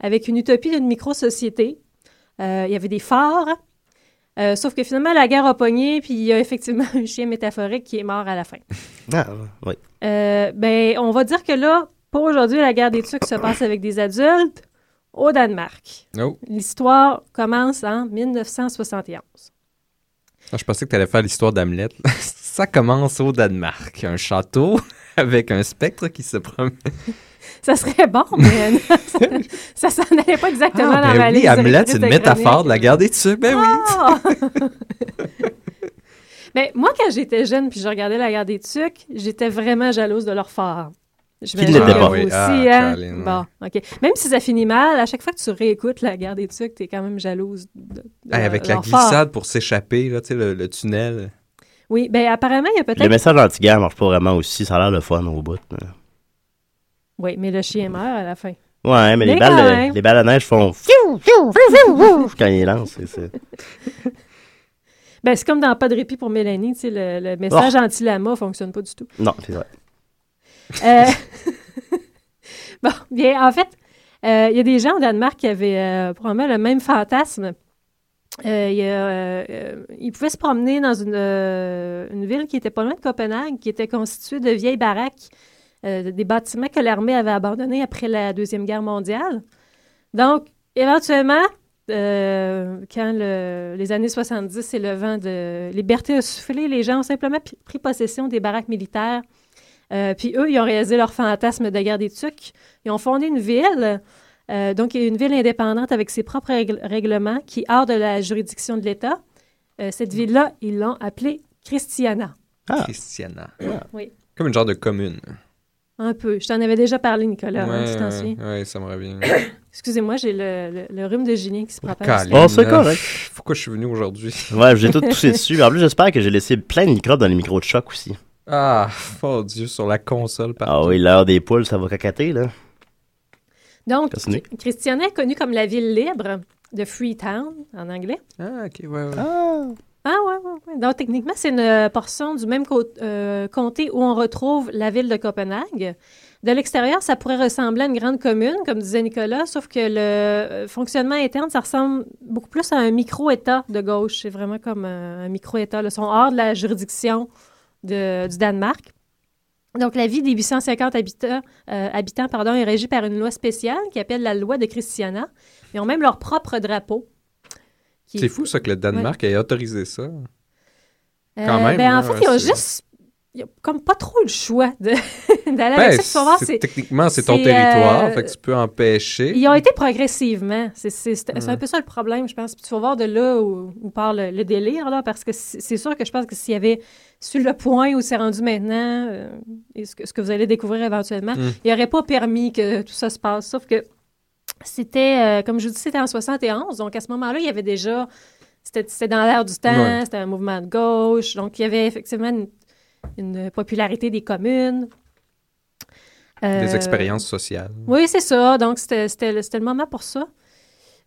avec une utopie d'une micro-société. Euh, il y avait des phares, euh, sauf que finalement, la guerre a pogné, puis il y a effectivement un chien métaphorique qui est mort à la fin. Ah, oui. Euh, ben, on va dire que là, pour aujourd'hui, la guerre des Tucs se passe avec des adultes au Danemark. Oh. L'histoire commence en 1971. Ah, je pensais que tu allais faire l'histoire d'Hamlet. Ça commence au Danemark. Un château avec un spectre qui se promène. Ça serait bon, mais euh, ça s'en allait pas exactement dans Ah, ben oui, liste Hamlet, directrice c'est une métaphore de la guerre des Tucs. Ben oui. Ah! Mais moi, quand j'étais jeune puis je regardais la guerre des Tucs, j'étais vraiment jalouse de leur phare. Je Qui ne l'était pas? Aussi, Ah, hein? Bon, OK. Même si ça finit mal, à chaque fois que tu réécoutes la guerre des Tucs, t'es quand même jalouse de, de Hey, avec la phare. glissade pour s'échapper, là, tu sais, le, le tunnel. Oui, ben apparemment, il y a Le peut-être... message anti-guerre marche pas vraiment aussi, ça a l'air le fun au bout. Oui, mais le chien meurt à la fin. Ouais, mais les balles, les balles à neige font quand ils lancent. c'est- Ben, c'est comme dans Pas de répit pour Mélanie, tu sais, le, le message Oh. anti-lama fonctionne pas du tout. Non, c'est vrai. Euh, bon, bien, en fait, euh, il y a des gens au Danemark qui avaient euh, probablement le même fantasme. Euh, il euh, ils pouvaient se promener dans une, euh, une ville qui était pas loin de Copenhague, qui était constituée de vieilles baraques, euh, des bâtiments que l'armée avait abandonnés après la Deuxième Guerre mondiale. Donc, éventuellement, quand le- les années 70 et le vent de liberté a soufflé, les gens ont simplement pris possession des baraques militaires puis eux, ils ont réalisé leur fantasme de guerre des Tucs. Ils ont fondé une ville, euh, donc une ville indépendante avec ses propres règles- règlements qui est hors de la juridiction de l'État. Euh, cette ville-là, ils l'ont appelée Christiana. Ah. Christiana. Oui. Comme une genre de commune. Un peu. Je t'en avais déjà parlé, Nicolas. hein, ouais, tu t'en souviens? ouais, ouais, ça me revient. Excusez-moi, j'ai le, le- le rhume de Julien qui se propage. Caline, Oh, c'est correct. Pourquoi je suis venu aujourd'hui? Ouais, j'ai tout toussé dessus. En plus, j'espère que j'ai laissé plein de microbes dans les micros de choc aussi. Ah, mon Dieu, sur la console Ah partout. oui, l'heure des poules, ça va cacater, là. Donc, Continue. Christiana est connue comme la ville libre de Freetown, en anglais. Ah, ok, ouais, ouais. Ah! Ah ouais, ouais, ouais. Donc, techniquement, c'est une euh, portion du même co- euh, comté où on retrouve la ville de Copenhague. De l'extérieur, ça pourrait ressembler à une grande commune, comme disait Nicolas, sauf que le euh, fonctionnement interne, ça ressemble beaucoup plus à un micro-État de gauche. C'est vraiment comme euh, un micro-État. Ils sont hors de la juridiction de- du Danemark. Donc, la vie des 850 habitants, euh, habitants pardon, est régie par une loi spéciale qui appelle la loi de Christiana. Ils ont même leur propre drapeau. C'est fou, ça, que le Danemark ait autorisé ça. euh, Quand même, ben, en fait, ils ont c'est- juste. Ils ont comme pas trop le choix d'aller Ben, avec techniquement, c'est ton territoire, euh, fait que tu peux empêcher. Ils ont été progressivement. C'est un peu ça le problème, je pense. Puis tu vas voir de là où, où part le, le délire, là, parce que c'est sûr que je pense que s'il y avait sur le point où c'est rendu maintenant, euh, et ce, que, ce que vous allez découvrir éventuellement, Mm. il n'aurait pas permis que tout ça se passe. Sauf que c'était, euh, comme je vous dis, c'était en 71. Donc à ce moment-là, il y avait déjà. C'était c'était dans l'air du temps, Ouais. c'était un mouvement de gauche. Donc il y avait effectivement une, une popularité des communes. Des Euh, expériences sociales. oui, c'est ça. Donc, c'était le, moment pour ça.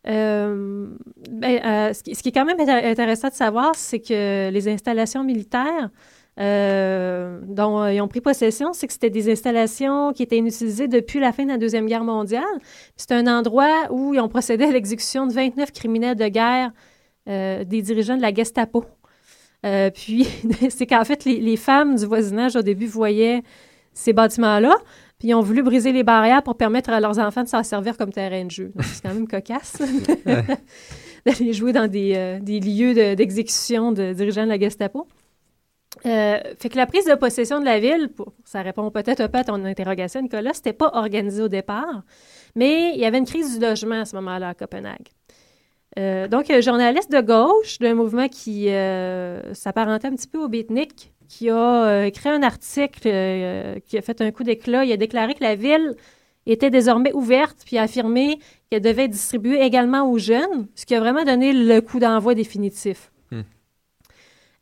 Euh, ben, euh, ce, qui, ce qui est quand même intér- intéressant de savoir, c'est que les installations militaires dont ils ont pris possession, c'est que c'était des installations qui étaient inutilisées depuis la fin de la Deuxième Guerre mondiale. C'est un endroit où ils ont procédé à l'exécution de 29 criminels de guerre, des dirigeants de la Gestapo. Euh, puis, c'est qu'en fait, les, les femmes du voisinage, au début, voyaient ces bâtiments-là, puis ils ont voulu briser les barrières pour permettre à leurs enfants de s'en servir comme terrain de jeu. Donc, c'est quand même cocasse d'aller jouer dans des, euh, des lieux de- d'exécution de, dirigeants de la Gestapo. Euh, fait que la prise de possession de la ville, pour- ça répond peut-être un peu à ton interrogation, Nicolas, c'était pas organisé au départ, mais il y avait une crise du logement à ce moment-là à Copenhague. Euh, donc, un journaliste de gauche d'un mouvement qui euh, s'apparentait un petit peu au beatnik, qui a euh, écrit un article euh, qui a fait un coup d'éclat. Il a déclaré que la ville était désormais ouverte, puis a affirmé qu'elle devait être distribuée également aux jeunes, ce qui a vraiment donné le coup d'envoi définitif. Hmm.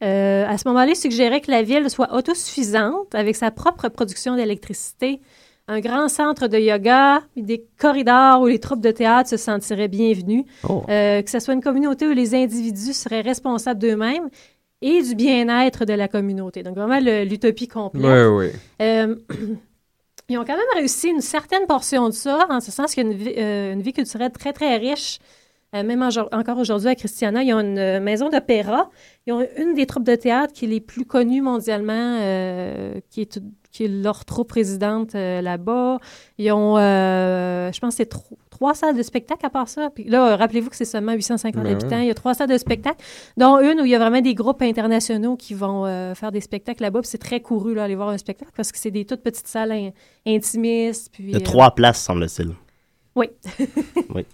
Euh, à ce moment-là, il suggérait que la ville soit autosuffisante avec sa propre production d'électricité, un grand centre de yoga, des corridors où les troupes de théâtre se sentiraient bienvenues, Oh. euh, que ce soit une communauté où les individus seraient responsables d'eux-mêmes et du bien-être de la communauté. Donc vraiment l'utopie complète. Oui, oui. Euh, ils ont quand même réussi une certaine portion de ça, en ce sens qu'il y a une vie, euh, une vie culturelle très, très riche. Euh, même en- encore aujourd'hui à Christiana, ils ont une maison d'opéra. Ils ont une des troupes de théâtre qui est les plus connues mondialement, qui, est, qui est leur troupe présidente euh, là-bas. Ils ont, euh, je pense, c'est tro- trois salles de spectacle à part ça. Puis là, rappelez-vous que c'est seulement 850 Ben habitants. ouais. Il y a trois salles de spectacle, dont une où il y a vraiment des groupes internationaux qui vont euh, faire des spectacles là-bas. Puis c'est très couru, là, aller voir un spectacle, parce que c'est des toutes petites salles in- intimistes. Puis, Il y a trois places, semble-t-il. oui. Oui.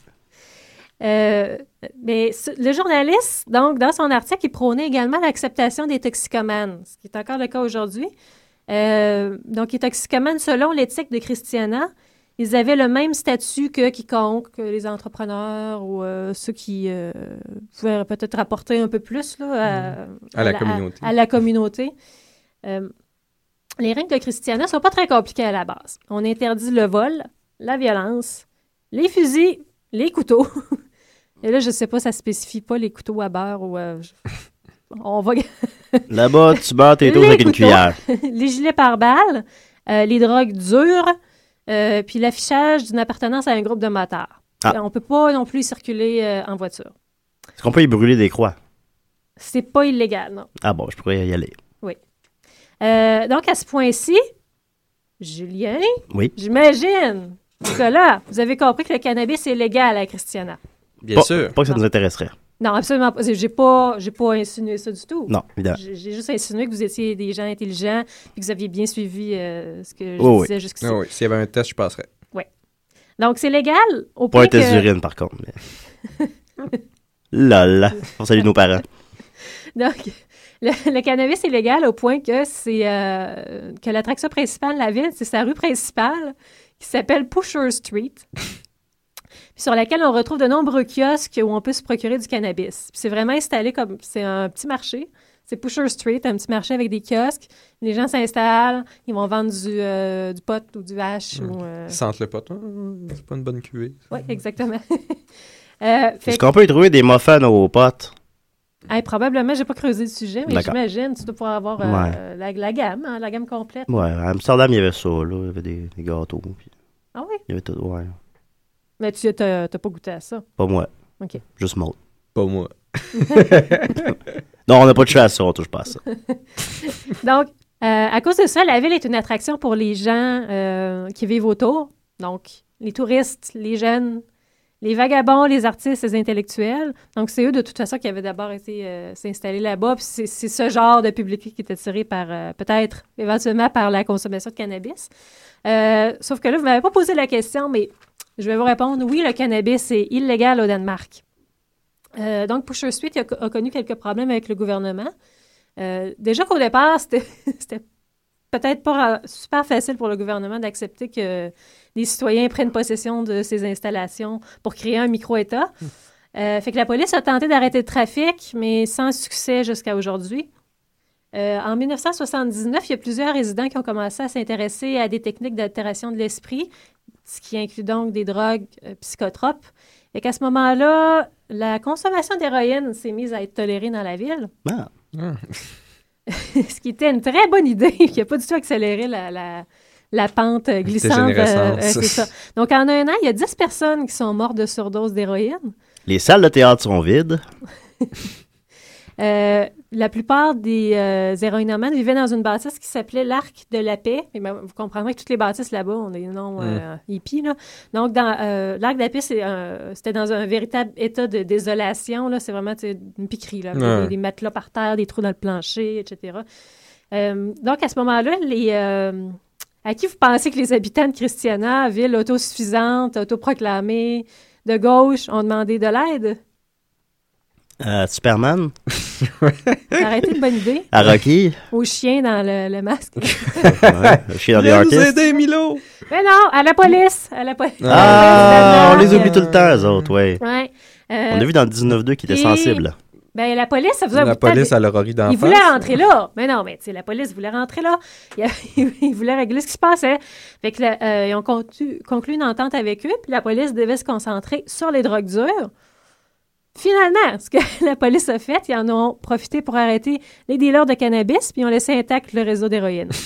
Euh, mais ce- le journaliste, donc, dans son article, il prônait également l'acceptation des toxicomanes, ce qui est encore le cas aujourd'hui. Euh, donc, les toxicomanes, selon l'éthique de Christiana, ils avaient le même statut que quiconque, que les entrepreneurs ou euh, ceux qui euh, pouvaient peut-être rapporter un peu plus là, à, À la communauté. à la communauté. Les règles de Christiana ne sont pas très compliquées à la base. On interdit le vol, la violence, les fusils, les couteaux. Et là, je ne sais pas, ça ne spécifie pas les couteaux à beurre ou... euh, On va... Là-bas, tu beurres tes Les avec une couteaux. cuillère. les gilets pare-balles, euh, les drogues dures, euh, puis l'affichage d'une appartenance à un groupe de motards. Ah. On ne peut pas non plus circuler euh, en voiture. Est-ce qu'on peut y brûler des croix? C'est pas illégal, non. Ah bon, je pourrais y aller. Euh, donc, à ce point-ci, Julien, Oui. j'imagine, Nicolas, vous avez compris que le cannabis est légal à Christiana. Bien pas, sûr. Pas que ça nous intéresserait. Non, absolument pas. J'ai pas, j'ai pas insinué ça du tout. Non, évidemment. J'ai j'ai juste insinué que vous étiez des gens intelligents et que vous aviez bien suivi euh, ce que je Oh oui. disais jusqu'ici. Ah oui, s'il y avait un test, je passerais. Donc, c'est légal au Pas point un test que... d'urine, par contre. Mais... Lol. On salue nos parents. Donc, le, le cannabis est légal au point que c'est euh, que l'attraction principale de la ville, c'est sa rue principale qui s'appelle Pusher Street, sur laquelle on retrouve de nombreux kiosques où on peut se procurer du cannabis. Puis c'est vraiment installé comme c'est un petit marché C'est Pusher Street, un petit marché avec des kiosques. Les gens s'installent, ils vont vendre du, euh, du pot ou du ou, euh, Ils sentent le pot. Ah, C'est pas une bonne cuvée. Oui, exactement. Euh, Est-ce qu'on peut y trouver des muffins aux potes? hey, probablement, j'ai pas creusé le sujet, mais j'imagine, tu dois pouvoir avoir euh, la, la gamme, hein, la gamme complète. Ouais, à Amsterdam, il y avait ça, là. Il y avait des, des gâteaux. puis Ah oui? il y avait tout, ouais. Mais tu n'as pas goûté à ça? Pas moi. OK. Juste Maud. Pas moi. Non, on n'a pas de chasse, on touche pas à ça. Donc, euh, à cause de ça, la ville est une attraction pour les gens euh, qui vivent autour. Donc, les touristes, les jeunes, les vagabonds, les artistes, les intellectuels. Donc, c'est eux, de toute façon, qui avaient d'abord été euh, s'installer là-bas. Puis c'est c'est ce genre de public qui est attiré par, euh, peut-être, éventuellement, par la consommation de cannabis. Euh, sauf que là, vous ne m'avez pas posé la question, mais je vais vous répondre. Oui, le cannabis est illégal au Danemark. Euh, donc, Pusher Street a, a connu quelques problèmes avec le gouvernement. Euh, déjà qu'au départ, c'était peut-être pas super facile pour le gouvernement d'accepter que des citoyens prennent possession de ces installations pour créer un micro-État. Euh, fait que la police a tenté d'arrêter le trafic, mais sans succès jusqu'à aujourd'hui. Euh, en 1979, il y a plusieurs résidents qui ont commencé à s'intéresser à des techniques d'altération de l'esprit, ce qui inclut donc des drogues euh, psychotropes. Et qu'à ce moment-là, la consommation d'héroïne s'est mise à être tolérée dans la ville. Ah. Ce qui était une très bonne idée, qui n'a pas du tout accéléré la, la, la pente euh, glissante. C'est ça. Donc, en un an, il y a 10 personnes qui sont mortes de surdose d'héroïne. Les salles de théâtre sont vides. Euh, la plupart des euh, vivaient dans une bâtisse qui s'appelait l'Arc de la Paix. Et ben, vous comprendrez que toutes les bâtisses là-bas ont des noms euh, hippies. Là. Donc, dans euh, l'Arc de la Paix, c'est un- c'était dans un véritable état de désolation. là. C'est vraiment une piquerie. Là, Ouais. des, des matelas par terre, des trous dans le plancher, etc. Euh, donc, à ce moment-là, les... à qui vous pensez que les habitants de Christiana, ville autosuffisante, autoproclamée, de gauche, ont demandé de l'aide? Euh, Superman, Ça aurait été une bonne idée. à Rocky, Au chien dans le, le masque. ouais, le chien dans les artistes. aider, Milo! Mais non, à la police. À la police. Ah, on les oublie Euh, tout le temps, eux autres, ouais. Ouais. Euh, On a vu dans le 19-2 qu'ils étaient sensibles. Ben, la police, ça faisait un La bout de temps police à l'orori d'en Ils voulaient rentrer là. Mais non, mais tu sais, la police voulait rentrer là. Ils, ils voulaient régler ce qui se passait. Fait que euh, ils ont conclu, conclu une entente avec eux, puis la police devait se concentrer sur les drogues dures. Finalement, ce que la police a fait, ils en ont profité pour arrêter les dealers de cannabis, puis ils ont laissé intact le réseau d'héroïne.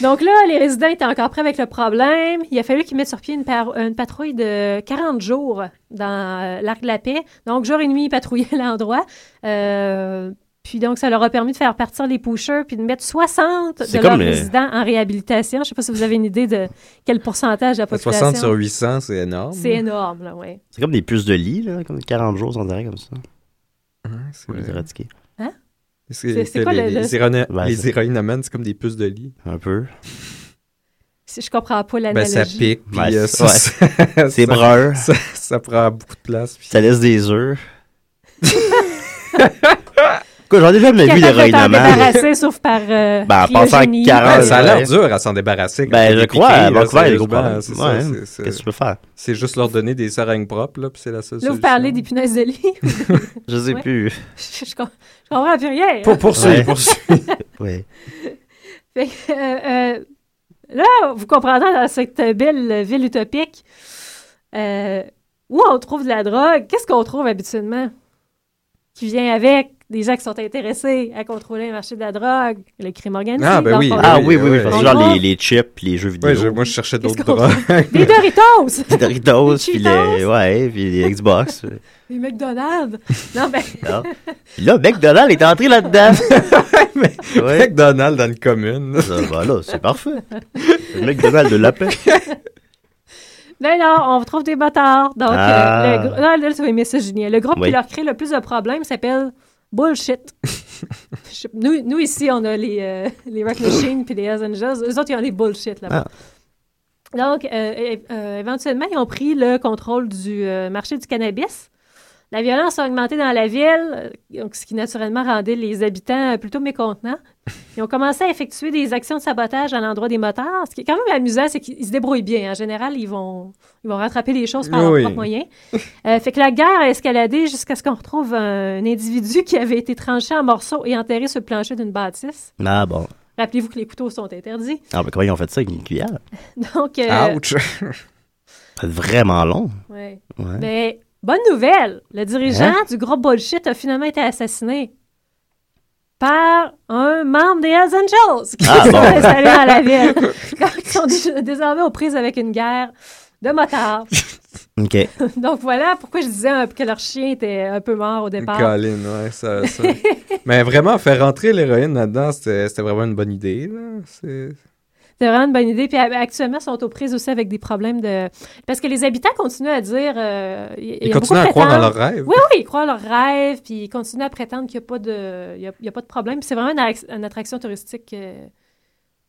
Donc là, les résidents étaient encore prêts avec le problème. Il a fallu qu'ils mettent sur pied une, patrouille de 40 jours dans euh, l'Arc de la Paix. Donc, jour et nuit, ils patrouillaient l'endroit. Euh, puis donc, ça leur a permis de faire partir les pushers puis de mettre 60 de leurs les- résidents en réhabilitation. Je ne sais pas si vous avez une idée de quel pourcentage de la population. 60 sur 800, c'est énorme. C'est énorme, là, oui. C'est comme des puces de lit, là, comme 40 jours, on dirait comme ça, c'est les vrai. éradiquer. C'est- quoi les, le- les, Ben, les c'est- héroïnomènes, c'est comme des puces de lit. Un peu. Si je comprends pas Ben, l'analogie. ça pique, puis Ouais, euh, c'est- brun, Ça, ça prend beaucoup de place. puis- ça laisse des œufs. Quoi, j'en ai jamais vu Capable de t'en d'héroïnomane. débarrasser, sauf par euh, Ben, en passant à cryogénie. 40, Ben, ça a l'air dur à s'en débarrasser. Ben, je crois, à Vancouver, des gros Qu'est-ce que tu peux faire? C'est juste leur donner des seringues propres, là, puis c'est la seule Là, vous parlez des punaises de lit. Je sais Ouais. plus. je, je com- je comprends plus rien. Pour poursuivre, Ouais. poursuivre. Oui. Fait que, euh, euh, là, vous comprendrez dans cette belle ville utopique euh, où on trouve de la drogue, qu'est-ce qu'on trouve habituellement qui vient avec? Des gens qui sont intéressés à contrôler le marché de la drogue, le crime organisé. Ah, ben oui. Ah oui, oui, oui, genre les, les chips, puis les jeux vidéo. Ouais, je- moi, je cherchais d'autres drogues. Des Doritos! Les Doritos, puis les, ouais, puis les Xbox. Des McDonald's! Non, ben, Ah. Puis là, McDonald's est entré là-dedans. ouais. McDonald's dans une commune. Ça, ben là, c'est parfait. Le McDonald's de la paix. ben non, on trouve des motards. Donc, Ah. euh, le, gr- là, là, tu vas aimer ça, Julien. Le groupe Oui. qui leur crée le plus de problèmes s'appelle Bullshit. Nous, nous, ici, on a les, euh, les Rock Machine puis les Hells Angels. Eux autres, ils ont les Bullshit là-bas. Donc, euh, euh, éventuellement, ils ont pris le contrôle du euh, marché du cannabis. La violence a augmenté dans la ville, euh, donc ce qui naturellement rendait les habitants euh, plutôt mécontenants. Ils ont commencé à effectuer des actions de sabotage à l'endroit des motards. Ce qui est quand même amusant, c'est qu'ils se débrouillent bien. En général, ils vont, ils vont rattraper les choses par leurs Oui. propres moyens. Euh, fait que la guerre a escaladé jusqu'à ce qu'on retrouve un, un individu qui avait été tranché en morceaux et enterré sur le plancher d'une bâtisse. Ah bon. Rappelez-vous que les couteaux sont interdits. Ah, ben comment ils ont fait ça avec une cuillère? Donc, euh, Ouch! Vraiment long. ouais. Ouais. Mais bonne nouvelle, le dirigeant Hein? du groupe Bullshit a finalement été assassiné par un membre des Hells Angels qui Ah, sont bon? installés dans la ville. Ils sont dé- désormais aux prises avec une guerre de motards. OK. Donc voilà pourquoi je disais un- que leur chien était un peu mort au départ. Colin, ouais, ça, ça. Mais vraiment, faire rentrer l'héroïne là-dedans, c'était c'était vraiment une bonne idée. Là. C'est- C'est vraiment une bonne idée. Puis euh, actuellement, ils sont aux prises aussi avec des problèmes de... Parce que les habitants continuent à dire... euh, y Ils continuent à croire dans leurs rêves. Oui, oui, ils croient à leurs rêves, puis ils continuent à prétendre qu'il n'y a, pas de- il y a, y a pas de problème. Puis c'est vraiment une, attraction touristique euh,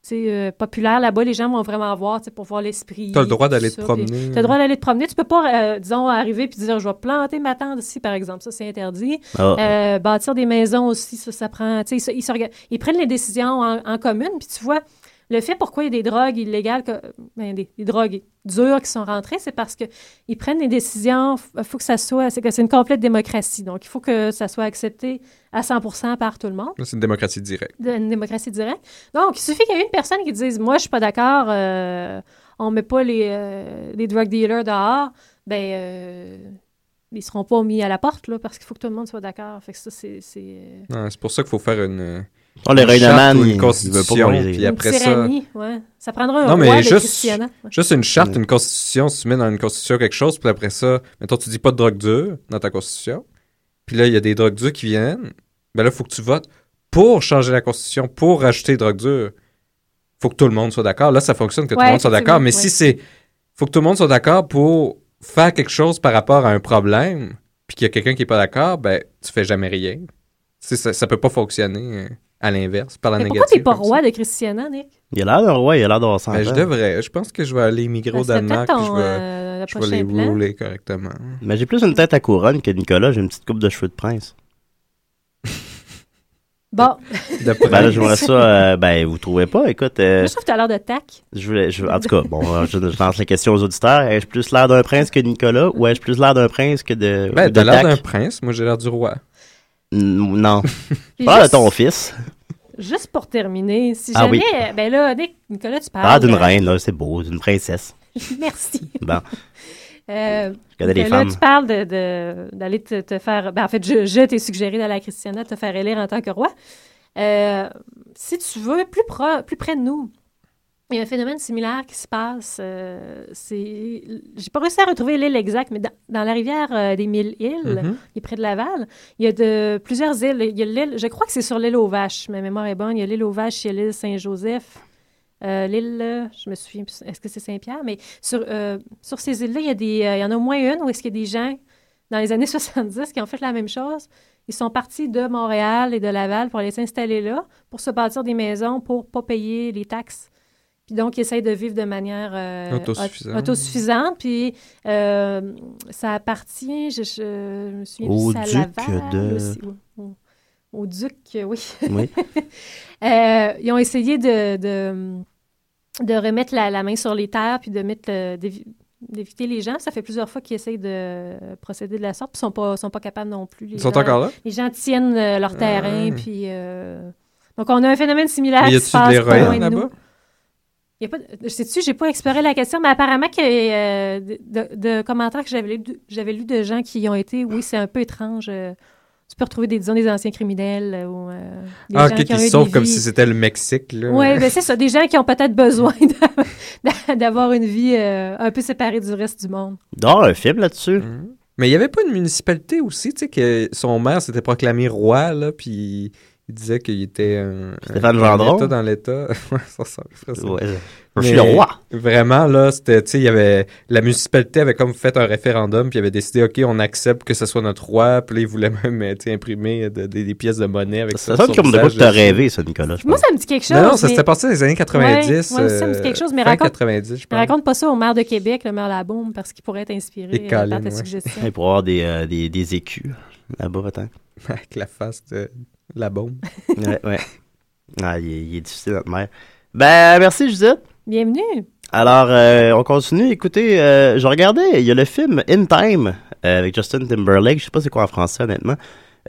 c'est, euh, populaire. Là-bas, les gens vont vraiment voir tu pour voir l'esprit. T'as le droit d'aller te promener. Puis t'as le droit d'aller te promener. Tu peux pas, euh, disons, arriver puis dire, je vais planter ma tente ici, par exemple. Ça, c'est interdit. Ah, Euh, bâtir des maisons aussi, ça, ça prend. tu sais, Ils, ils prennent les décisions en, en commune, puis tu vois, le fait pourquoi il y a des drogues illégales, que- ben, des, des drogues dures qui sont rentrées, c'est parce que ils prennent des décisions. Il faut que ça soit. C'est que c'est une complète démocratie. Donc, il faut que ça soit accepté à 100% par tout le monde, C'est une démocratie directe. de- une démocratie directe. Donc, il suffit qu'il y ait une personne qui dise Moi, je suis pas d'accord, euh, on met pas les, euh, les drug dealers dehors. Ben. euh, ils seront pas mis à la porte, là, parce qu'il faut que tout le monde soit d'accord. Fait que ça, c'est... euh, C'est pour ça qu'il faut faire une, Oh, le une Man, il- une il veut pas constitution. Puis Une après ça, tyrannie, ouais. Ça prendra un Non, mais roi juste-. Ouais. juste une charte, une constitution, si tu mets dans une constitution quelque chose, puis après ça, mettons, tu dis pas de drogue dure dans ta constitution, puis là, il y a des drogues dures qui viennent, ben là, il faut que tu votes pour changer la constitution, pour rajouter des drogues dures. faut que tout le monde soit d'accord. Là, ça fonctionne que tout le monde soit d'accord, mais si c'est... faut que tout le monde soit d'accord pour faire quelque chose par rapport à un problème, puis qu'il y a quelqu'un qui est pas d'accord, ben, tu fais jamais rien. Ça, ça peut pas fonctionner euh, à l'inverse, par la Mais négative. pourquoi t'es pas roi de Christiana, Nick? Il a l'air d'un roi, il a l'air d'avoir 100 Ben, je devrais. Je pense que je vais aller immigrer au Danemark, peut-être puis je ton, vais, euh, je vais les plan. rouler correctement. Mais j'ai plus une tête à couronne que Nicolas, j'ai une petite coupe de cheveux de prince. Bon, De Ben là, j'aimerais ça, euh, ben vous trouvez pas, écoute, euh, moi, je trouve que t'as l'air de tac. je voulais, je, en tout cas, bon, euh, je, je lance la question aux auditeurs, ai-je plus l'air d'un prince que Nicolas, ou ai-je plus l'air d'un prince que de, Ben, de t'as l'air d'un prince. Moi, j'ai l'air du roi. Non, Puis pas de ton fils, juste pour terminer, si Ah jamais... oui. Ben là, Nick, Nicolas, tu parles... pas d'une euh, reine, là, c'est beau, d'une princesse. Merci. Bon, Euh, je connais les femmes. tu parles de- de- d'aller te, te faire... Ben, en fait, je, je t'ai suggéré d'aller à Christiana te faire élire en tant que roi. Euh, si tu veux, plus, pro- plus près de nous, il y a un phénomène similaire qui se passe. euh, c'est, j'ai pas réussi à retrouver l'île exacte, mais dans, dans la rivière euh, des Mille Îles, Mhm. qui est près de Laval, il y a de plusieurs îles. Il y a l'île, je crois que c'est sur l'île aux Vaches. Ma mémoire est bonne. Il y a l'île aux Vaches, il y a l'île Saint-Joseph. Euh, l'île, euh, je me souviens, est-ce que c'est Saint-Pierre? Mais sur, sur ces îles-là, il y, a des, il y en a au moins une où est-ce qu'il y a des gens, dans les années 70, qui ont fait la même chose. Ils sont partis de Montréal et de Laval pour aller s'installer là, pour se bâtir des maisons pour pas payer les taxes. Puis donc, ils essayent de vivre de manière euh, Autosuffisante. aut- autosuffisante. Puis euh, ça appartient, je, je, je me souviens Au plus, duc Laval de- aussi, au, duc, oui. Oui. Euh, ils ont essayé de, de, de remettre la, la main sur les terres puis de mettre d'éviter les gens. Ça fait plusieurs fois qu'ils essayent de procéder de la sorte, puis ils sont pas, sont pas capables non plus. Les Ils sont gens, encore là? Les gens tiennent leur terrain, ouais. puis... Donc, on a un phénomène similaire Mais y qui se passe pas loin l'héroïne de nous. Y a pas de- Sais-tu, j'ai pas exploré la question, mais apparemment que euh, de, de- commentaires que j'avais lu, j'avais lu de gens qui y ont été, oui, c'est un peu étrange. euh, tu peux retrouver des, disons, des anciens criminels euh, ou euh, des Ah, gens qui ont qui eu se sauvent des comme vies- si c'était le Mexique. Oui, ben c'est ça. Des gens qui ont peut-être besoin d'a- d'avoir une vie euh, un peu séparée du reste du monde. D'avoir un film là-dessus. Mhm. Mais il n'y avait pas une municipalité aussi, tu sais, que son maire s'était proclamé roi, là, puis Il disait qu'il était un. Stéphane Gendron? un État dans l'État. Ouais, ça ça. Ouais, je Mais suis le roi. Vraiment, là, c'était, tu sais, il y avait, la municipalité avait comme fait un référendum, puis il avait décidé, OK, on accepte que ce soit notre roi, puis là, ils voulaient même, euh, tu imprimer de- des- des pièces de monnaie avec ça. Ça sonne sur comme de quoi que visage. t'as rêvé, ça, Nicolas. Moi, ça me dit quelque chose. Non, non, ça mais- s'était passé dans les années 90. Ouais, ouais, ça me dit quelque chose, mais raconte- 90, je Mais raconte pas ça au maire de Québec, le maire Labaume, parce qu'il pourrait être inspiré Et euh, Colin, par ta ouais. suggestion. Ouais, Pour avoir des, euh, des, des écus là-bas, peut-être. Avec la face de la bombe. ouais, ouais. Ah, il est, il est difficile, notre mère. Ben, merci, Judith. Bienvenue. Alors, euh, on continue. Écoutez, euh, je regardais, il y a le film In Time euh, avec Justin Timberlake, je sais pas c'est quoi en français, honnêtement,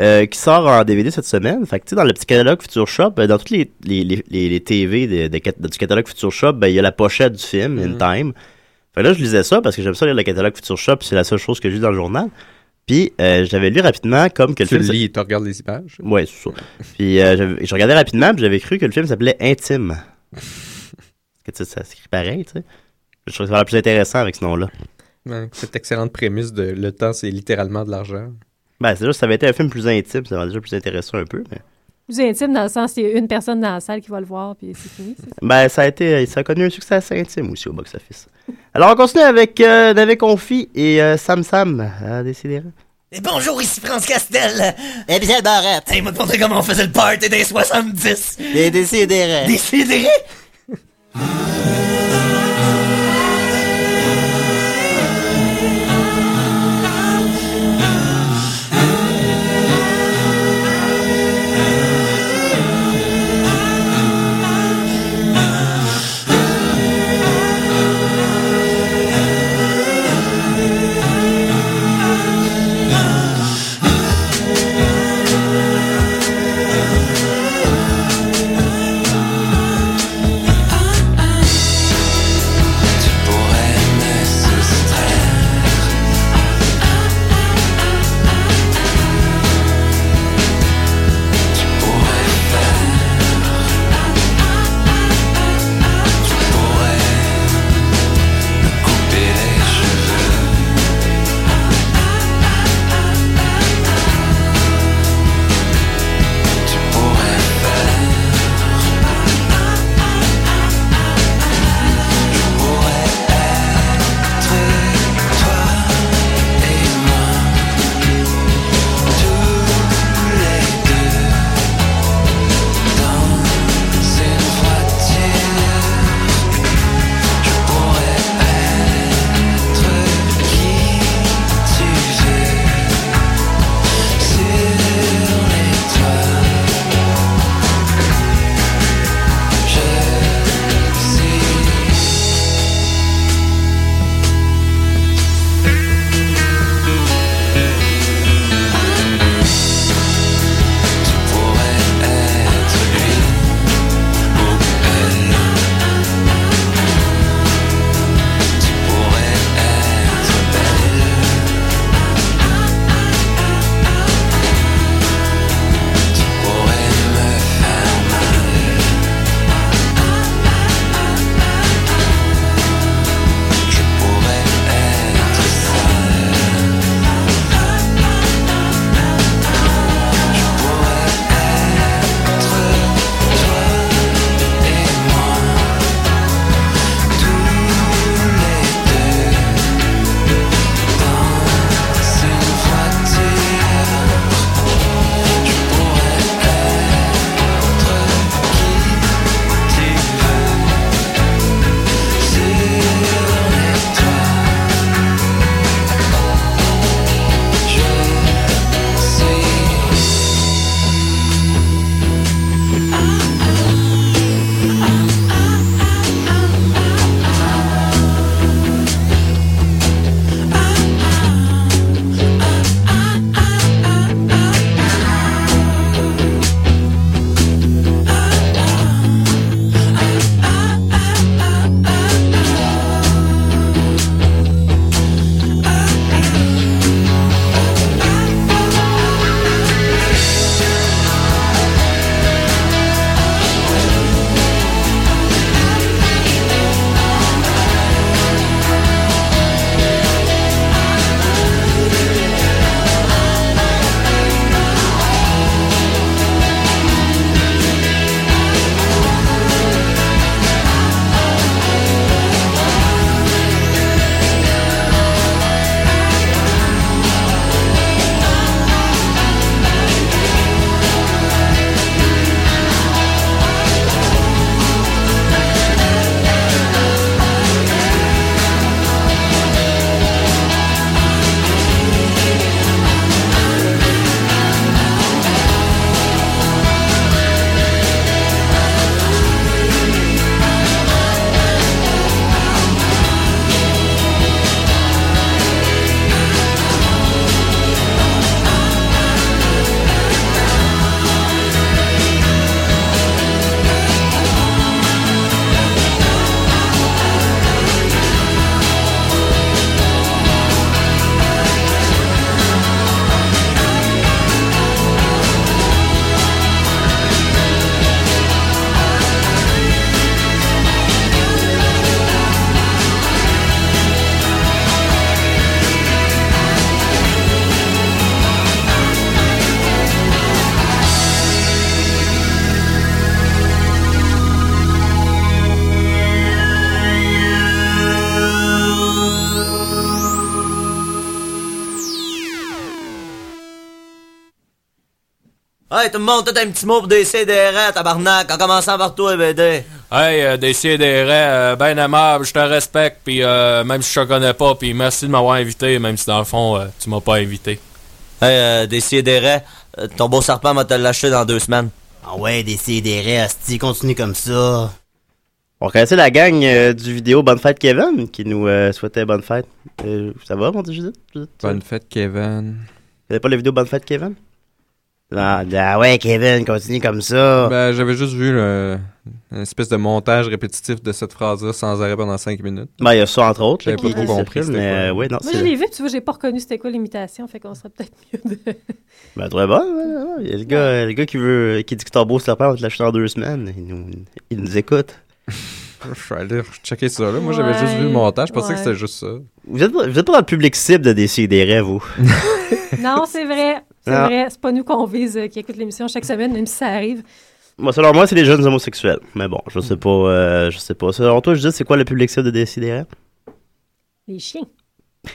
euh, qui sort en DVD cette semaine. Fait que, tu sais, dans le petit catalogue Future Shop, euh, dans toutes les, les, les, les, TV de- de cat- du catalogue Future Shop, ben, il y a la pochette du film. In Time. Fait que là, je lisais ça parce que j'aime ça lire le catalogue Future Shop, c'est la seule chose que j'ai dans le journal. Puis, euh, j'avais lu rapidement comme que le Tu le film... lis, tu regardes les images? Ouais, c'est ça. Puis euh, je regardais rapidement, puis j'avais cru que le film s'appelait Intime. que tu sais, ça s'écrit pareil, tu sais. Je trouvais ça le plus intéressant avec ce nom-là. Ouais, cette excellente prémisse de le temps, c'est littéralement de l'argent. Ben, c'est juste, ça avait été un film plus intime, ça m'aurait déjà plus intéressant un peu. Mais... Plus intime dans le sens, il y a une personne dans la salle qui va le voir, puis c'est fini. c'est ça? Ben, ça a été, ça a connu un succès assez intime aussi au box-office. Alors, on continue avec euh, David Confi et euh, Sam Sam à décider. Et bonjour, ici France Castel. Et Michel Barrette. Hey, m'a demandé comment on faisait le party des 70. Des décidérés. Décidérez. Hey, tout le monde, t'as un petit mot pour décider, tabarnak, en commençant par toi, BD. Hey, euh, Décidérez, euh, ben aimable, je te respecte, puis euh, même si je te connais pas, puis merci de m'avoir invité, même si dans le fond, euh, tu m'as pas invité. Hey, euh, décider, ton beau serpent va te lâcher dans deux semaines. Ah ouais, décider, Asti, continue comme ça. On connaissait la gang euh, du vidéo Bonne Fête Kevin qui nous euh, souhaitait bonne fête. Euh, ça va, mon Dieu, Judith? Bonne fête, Kevin. Vous pas la vidéo Bonne Fête Kevin? Ah, ah ouais, Kevin, continue comme ça. Ben, j'avais juste vu le- une espèce de montage répétitif de cette phrase-là sans arrêt pendant 5 minutes. Ben, il y a ça entre autres. J'avais là, pas trop compris mais euh, ouais, non, Moi, je l'ai vu, puis tu vois, j'ai pas reconnu c'était quoi l'imitation, fait qu'on serait peut-être mieux de. Ben, très bon. ouais, ouais. Il y a le gars, le gars qui veut, qui dit que ton beau serpent va te lâcher dans deux semaines. Il nous, il nous écoute. Je vais aller checker ça, là. Moi, j'avais juste vu le montage. Je pensais que c'était juste ça. Vous êtes, pas- vous êtes pas dans le public cible de Décideret, vous? Non, c'est vrai. C'est Non. vrai. C'est pas nous qu'on vise euh, qui écoutent l'émission chaque semaine, même si ça arrive. Moi, selon moi, c'est les jeunes homosexuels. Mais bon, je sais pas, euh, je sais pas. Selon toi, je dis, c'est quoi le public cible de Décideret? Les chiens.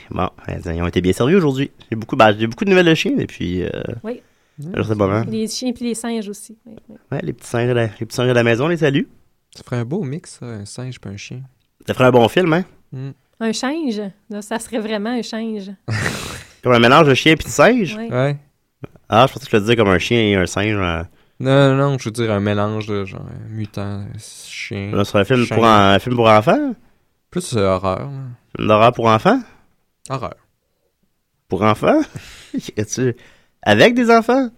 Bon, euh, ils ont été bien servis aujourd'hui. J'ai beaucoup, ben, j'ai beaucoup de nouvelles de chiens, et puis, euh, Oui. je sais pas, hein. Les chiens puis les singes aussi. Oui, oui. Ouais, les petits singes, de la- les petits singes de la maison, les salut. Ça ferait un beau mix, ça, un singe et un chien. Ça ferait un bon film, hein? Un singe, là, ça serait vraiment un singe. Comme un mélange de chien et de singe? Oui. Ouais. Ah, je pensais que tu le disais comme un chien et un singe. euh. Non, non, non, je veux dire un mélange de genre mutant, chien. Là, c'est un film chien. pour, un film pour enfants? Plus euh, horreur. d'horreur pour enfants? Horreur. Pour enfants? tu Avec des enfants?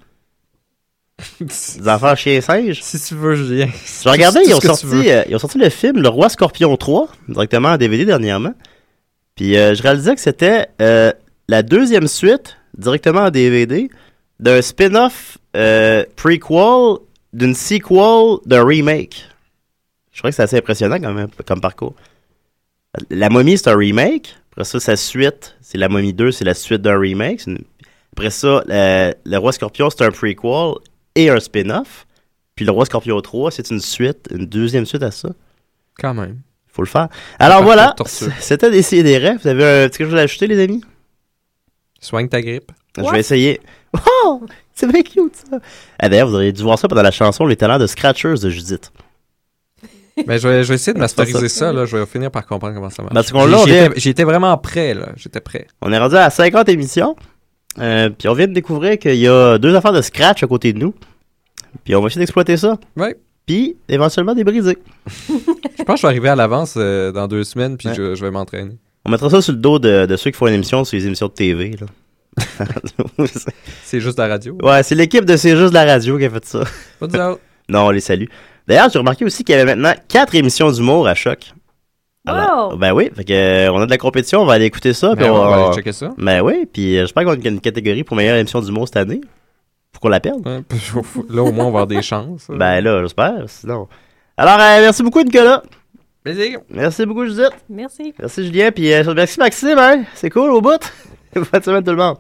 Des enfants chiens et singes? si tu veux, Julien. J'ai regardé, ils ont, sorti, euh, ils ont sorti le film Le Roi Scorpion 3, directement en DVD dernièrement. Puis euh, je réalisais que c'était euh, la deuxième suite, directement en DVD, d'un spin-off euh, prequel d'une sequel d'un remake. Je crois que c'est assez impressionnant quand même comme parcours. La momie, c'est un remake. Après ça, sa suite, c'est la momie 2, c'est la suite d'un remake. Une- Après ça, le, le Roi Scorpion, c'est un prequel et un spin-off. Puis le Roi Scorpion 3, c'est une suite, une deuxième suite à ça. Quand même. Faut le faire. Alors voilà, c'était d'essayer des rêves. Vous avez un petit quelque chose à ajouter, les amis? Soigne ta grippe. Je What? vais essayer. Oh! C'est bien cute, ça. Ah, D'ailleurs, vous auriez dû voir ça pendant la chanson Les talents de Scratchers de Judith. Ben, je vais, je vais essayer de masteriser ça, là. Je vais finir par comprendre comment ça marche. Parce qu'on l'a, on J'y vient- étais- J'y étais vraiment prêt, là. J'étais prêt. On est rendu à 50 émissions. Euh, puis on vient de découvrir qu'il y a deux affaires de Scratch à côté de nous. Puis on va essayer d'exploiter ça. Ouais. Puis éventuellement des briser. Je pense que je vais arriver à l'avance euh, dans deux semaines, puis Ouais. je, je vais m'entraîner. On mettra ça sur le dos de, de ceux qui font une émission sur les émissions de TV. Là. C'est juste la radio. ouais, c'est l'équipe de C'est juste la radio qui a fait ça. Pas. Non, on les salue. D'ailleurs, j'ai remarqué aussi qu'il y avait maintenant quatre émissions d'humour à choc. Wow! Ben oui, fait que, euh, on a de la compétition, on va aller écouter ça. puis Ben, on, on va aller checker ça. Ben oui, puis euh, j'espère qu'on a une catégorie pour meilleure émission d'humour cette année. Faut qu'on la perde. Ouais, là, au moins, on va avoir des chances. Ben là, j'espère, sinon. Alors, euh, merci beaucoup, Nicolas. Plaisir. Merci beaucoup, Judith. Merci. Merci, Julien. Puis euh, merci, Maxime. Hein? C'est cool, au bout. Bonne semaine, tout le monde.